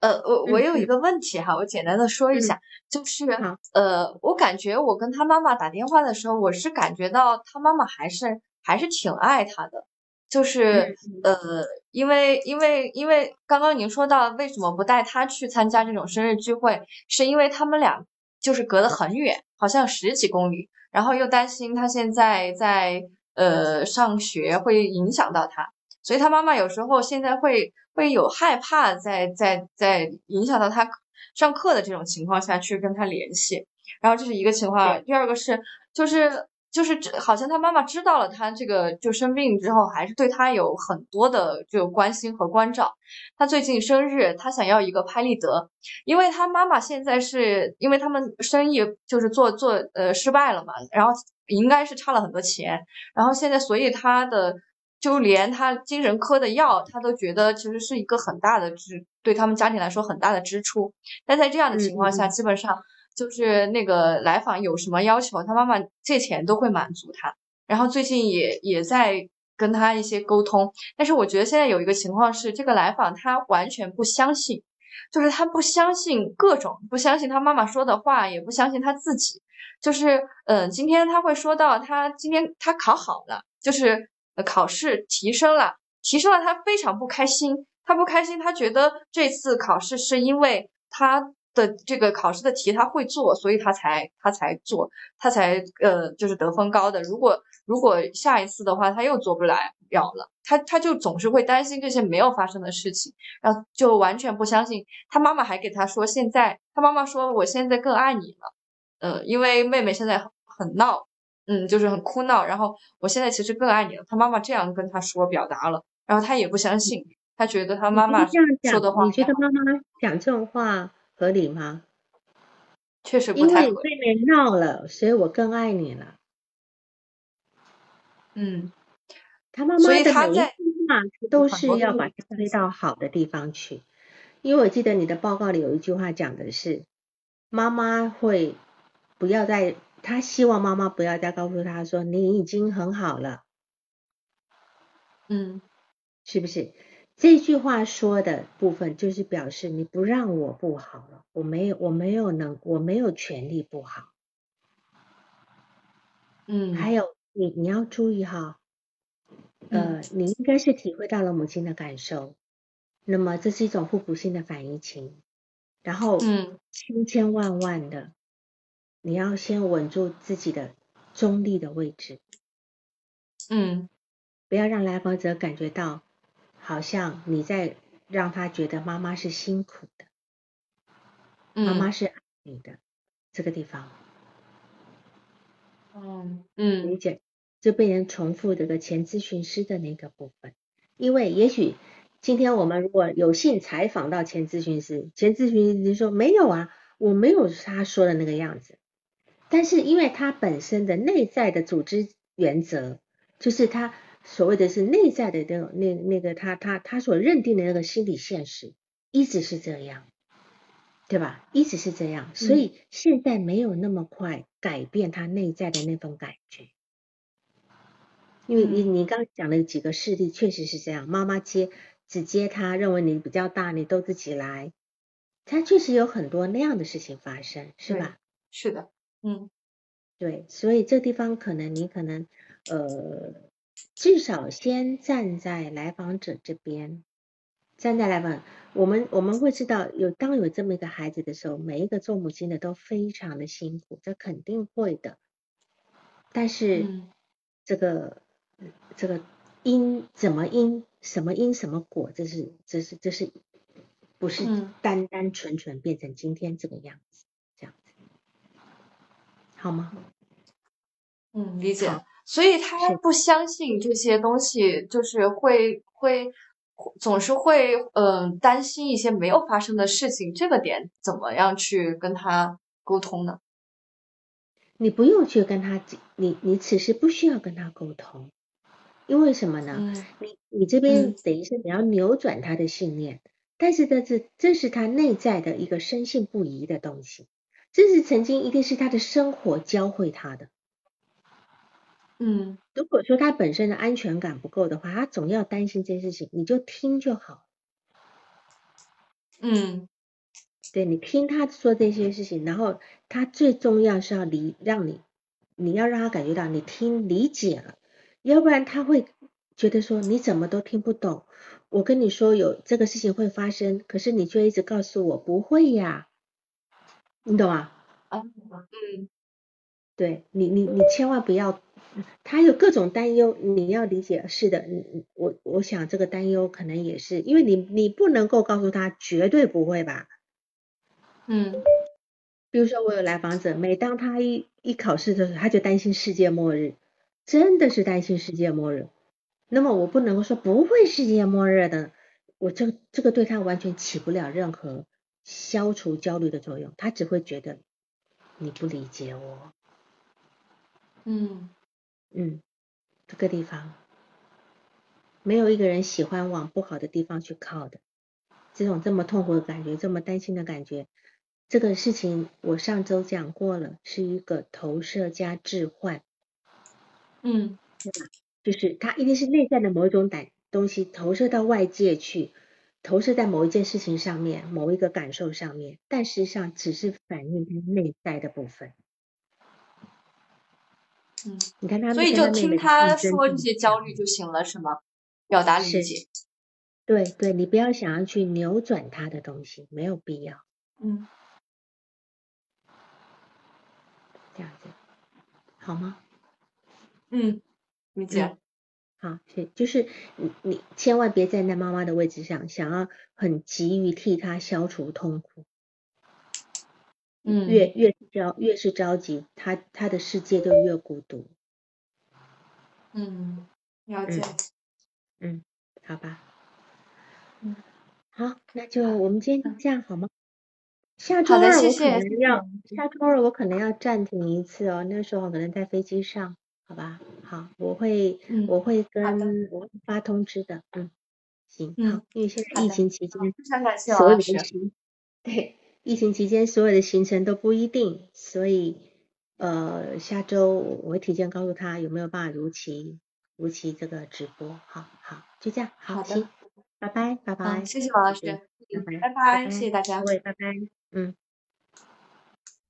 呃，我我有一个问题哈，我简单的说一下，就是呃，我感觉我跟他妈妈打电话的时候，我是感觉到他妈妈还是还是挺爱他的，就是呃，因为因为因为刚刚您说到为什么不带他去参加这种生日聚会，是因为他们俩就是隔得很远，好像十几公里。然后又担心他现在在呃上学会影响到他，所以他妈妈有时候现在会会有害怕，在在在影响到他上课的这种情况下去跟他联系。然后这是一个情况，第二个是就是。就是好像他妈妈知道了他这个就生病之后，还是对他有很多的就关心和关照。他最近生日，他想要一个拍立得，因为他妈妈现在是因为他们生意就是做做呃失败了嘛，然后应该是差了很多钱，然后现在所以他的就连他精神科的药，他都觉得其实是一个很大的支对他们家庭来说很大的支出。但在这样的情况下，基本上。就是那个来访有什么要求，他妈妈借钱都会满足他。然后最近也也在跟他一些沟通，但是我觉得现在有一个情况是，这个来访他完全不相信，就是他不相信各种，不相信他妈妈说的话，也不相信他自己。就是嗯，今天他会说到他今天他考好了，就是考试提升了，提升了，他非常不开心。他不开心，他觉得这次考试是因为他。的这个考试的题他会做，所以他才他才做，他才呃就是得分高的。如果如果下一次的话他又做不来了了，他他就总是会担心这些没有发生的事情，然后就完全不相信。他妈妈还给他说，现在他妈妈说我现在更爱你了，呃，因为妹妹现在很闹，嗯，就是很哭闹，然后我现在其实更爱你了。他妈妈这样跟他说表达了，然后他也不相信，他觉得他妈妈说的话，你觉得妈妈讲这种话？合理吗？确实不太因为妹妹闹了，所以我更爱你了。嗯，他妈妈的每一句话都是要把他推到好的地方去。因为我记得你的报告里有一句话讲的是，妈妈会不要再，他希望妈妈不要再告诉他说你已经很好了。嗯，是不是？这句话说的部分，就是表示你不让我不好了，我没有，我没有能，我没有权利不好。嗯，还有你你要注意哈，呃，你应该是体会到了母亲的感受，那么这是一种互补性的反应情，然后嗯，千千万万的，你要先稳住自己的中立的位置，嗯，不要让来访者感觉到。好像你在让他觉得妈妈是辛苦的，妈妈是爱你的这个地方，嗯嗯，理解就被人重复这个前咨询师的那个部分，因为也许今天我们如果有幸采访到前咨询师，前咨询师说没有啊，我没有他说的那个样子，但是因为他本身的内在的组织原则，就是他。所谓的是内在的那那那个他他他所认定的那个心理现实一直是这样，对吧？一直是这样，所以现在没有那么快改变他内在的那份感觉。因为你你刚讲的几个事例确实是这样，妈妈接只接他认为你比较大，你都自己来，他确实有很多那样的事情发生，是吧？是的，嗯，对，所以这地方可能你可能呃。至少先站在来访者这边，站在来访，我们我们会知道有当有这么一个孩子的时候，每一个做母亲的都非常的辛苦，这肯定会的。但是这个这个因怎么因什么因什么果，这是这是这是不是单单纯纯变成今天这个样子这样子，好吗？嗯，理解。所以他不相信这些东西，就是会会总是会嗯担心一些没有发生的事情。这个点怎么样去跟他沟通呢？你不用去跟他，你你此时不需要跟他沟通，因为什么呢？你你这边等于是你要扭转他的信念，但是这是这是他内在的一个深信不疑的东西，这是曾经一定是他的生活教会他的。嗯，如果说他本身的安全感不够的话，他总要担心这件事情，你就听就好。嗯，对你听他说这些事情，然后他最重要是要理让你，你要让他感觉到你听理解了，要不然他会觉得说你怎么都听不懂。我跟你说有这个事情会发生，可是你却一直告诉我不会呀，你懂吗？啊，嗯，对你你你千万不要。他有各种担忧，你要理解。是的，你我我想这个担忧可能也是因为你你不能够告诉他绝对不会吧？嗯，比如说我有来访者，每当他一一考试的时候，他就担心世界末日，真的是担心世界末日。那么我不能够说不会世界末日的，我这这个对他完全起不了任何消除焦虑的作用，他只会觉得你不理解我。嗯。嗯，这个地方没有一个人喜欢往不好的地方去靠的。这种这么痛苦的感觉，这么担心的感觉，这个事情我上周讲过了，是一个投射加置换。嗯，对吧？就是它一定是内在的某一种感东西投射到外界去，投射在某一件事情上面，某一个感受上面，但实际上只是反映他内在的部分。嗯，你看他，所以就听他说这些焦虑就行了，是吗？表达理解。对对，你不要想要去扭转他的东西，没有必要。嗯，这样子好吗？嗯，理解。好，是就是你你千万别站在妈妈的位置上，想要很急于替她消除痛苦。嗯，越越着越是着急，她她的世界就越孤独。嗯，了解。嗯，好吧。嗯，好，那就我们今天这样好吗？下周二我可能要下周二我可能要暂停一次哦，那时候可能在飞机上，好吧？好，我会我会跟我会发通知的。嗯，行，好，因为现在疫情期间，非常感谢老师。对。疫情期间所有的行程都不一定，所以呃下周我会提前告诉他有没有办法如期如期这个直播，好好就这样，好行，拜拜拜拜，谢谢王老师，拜拜，谢谢大家，各位拜拜，嗯。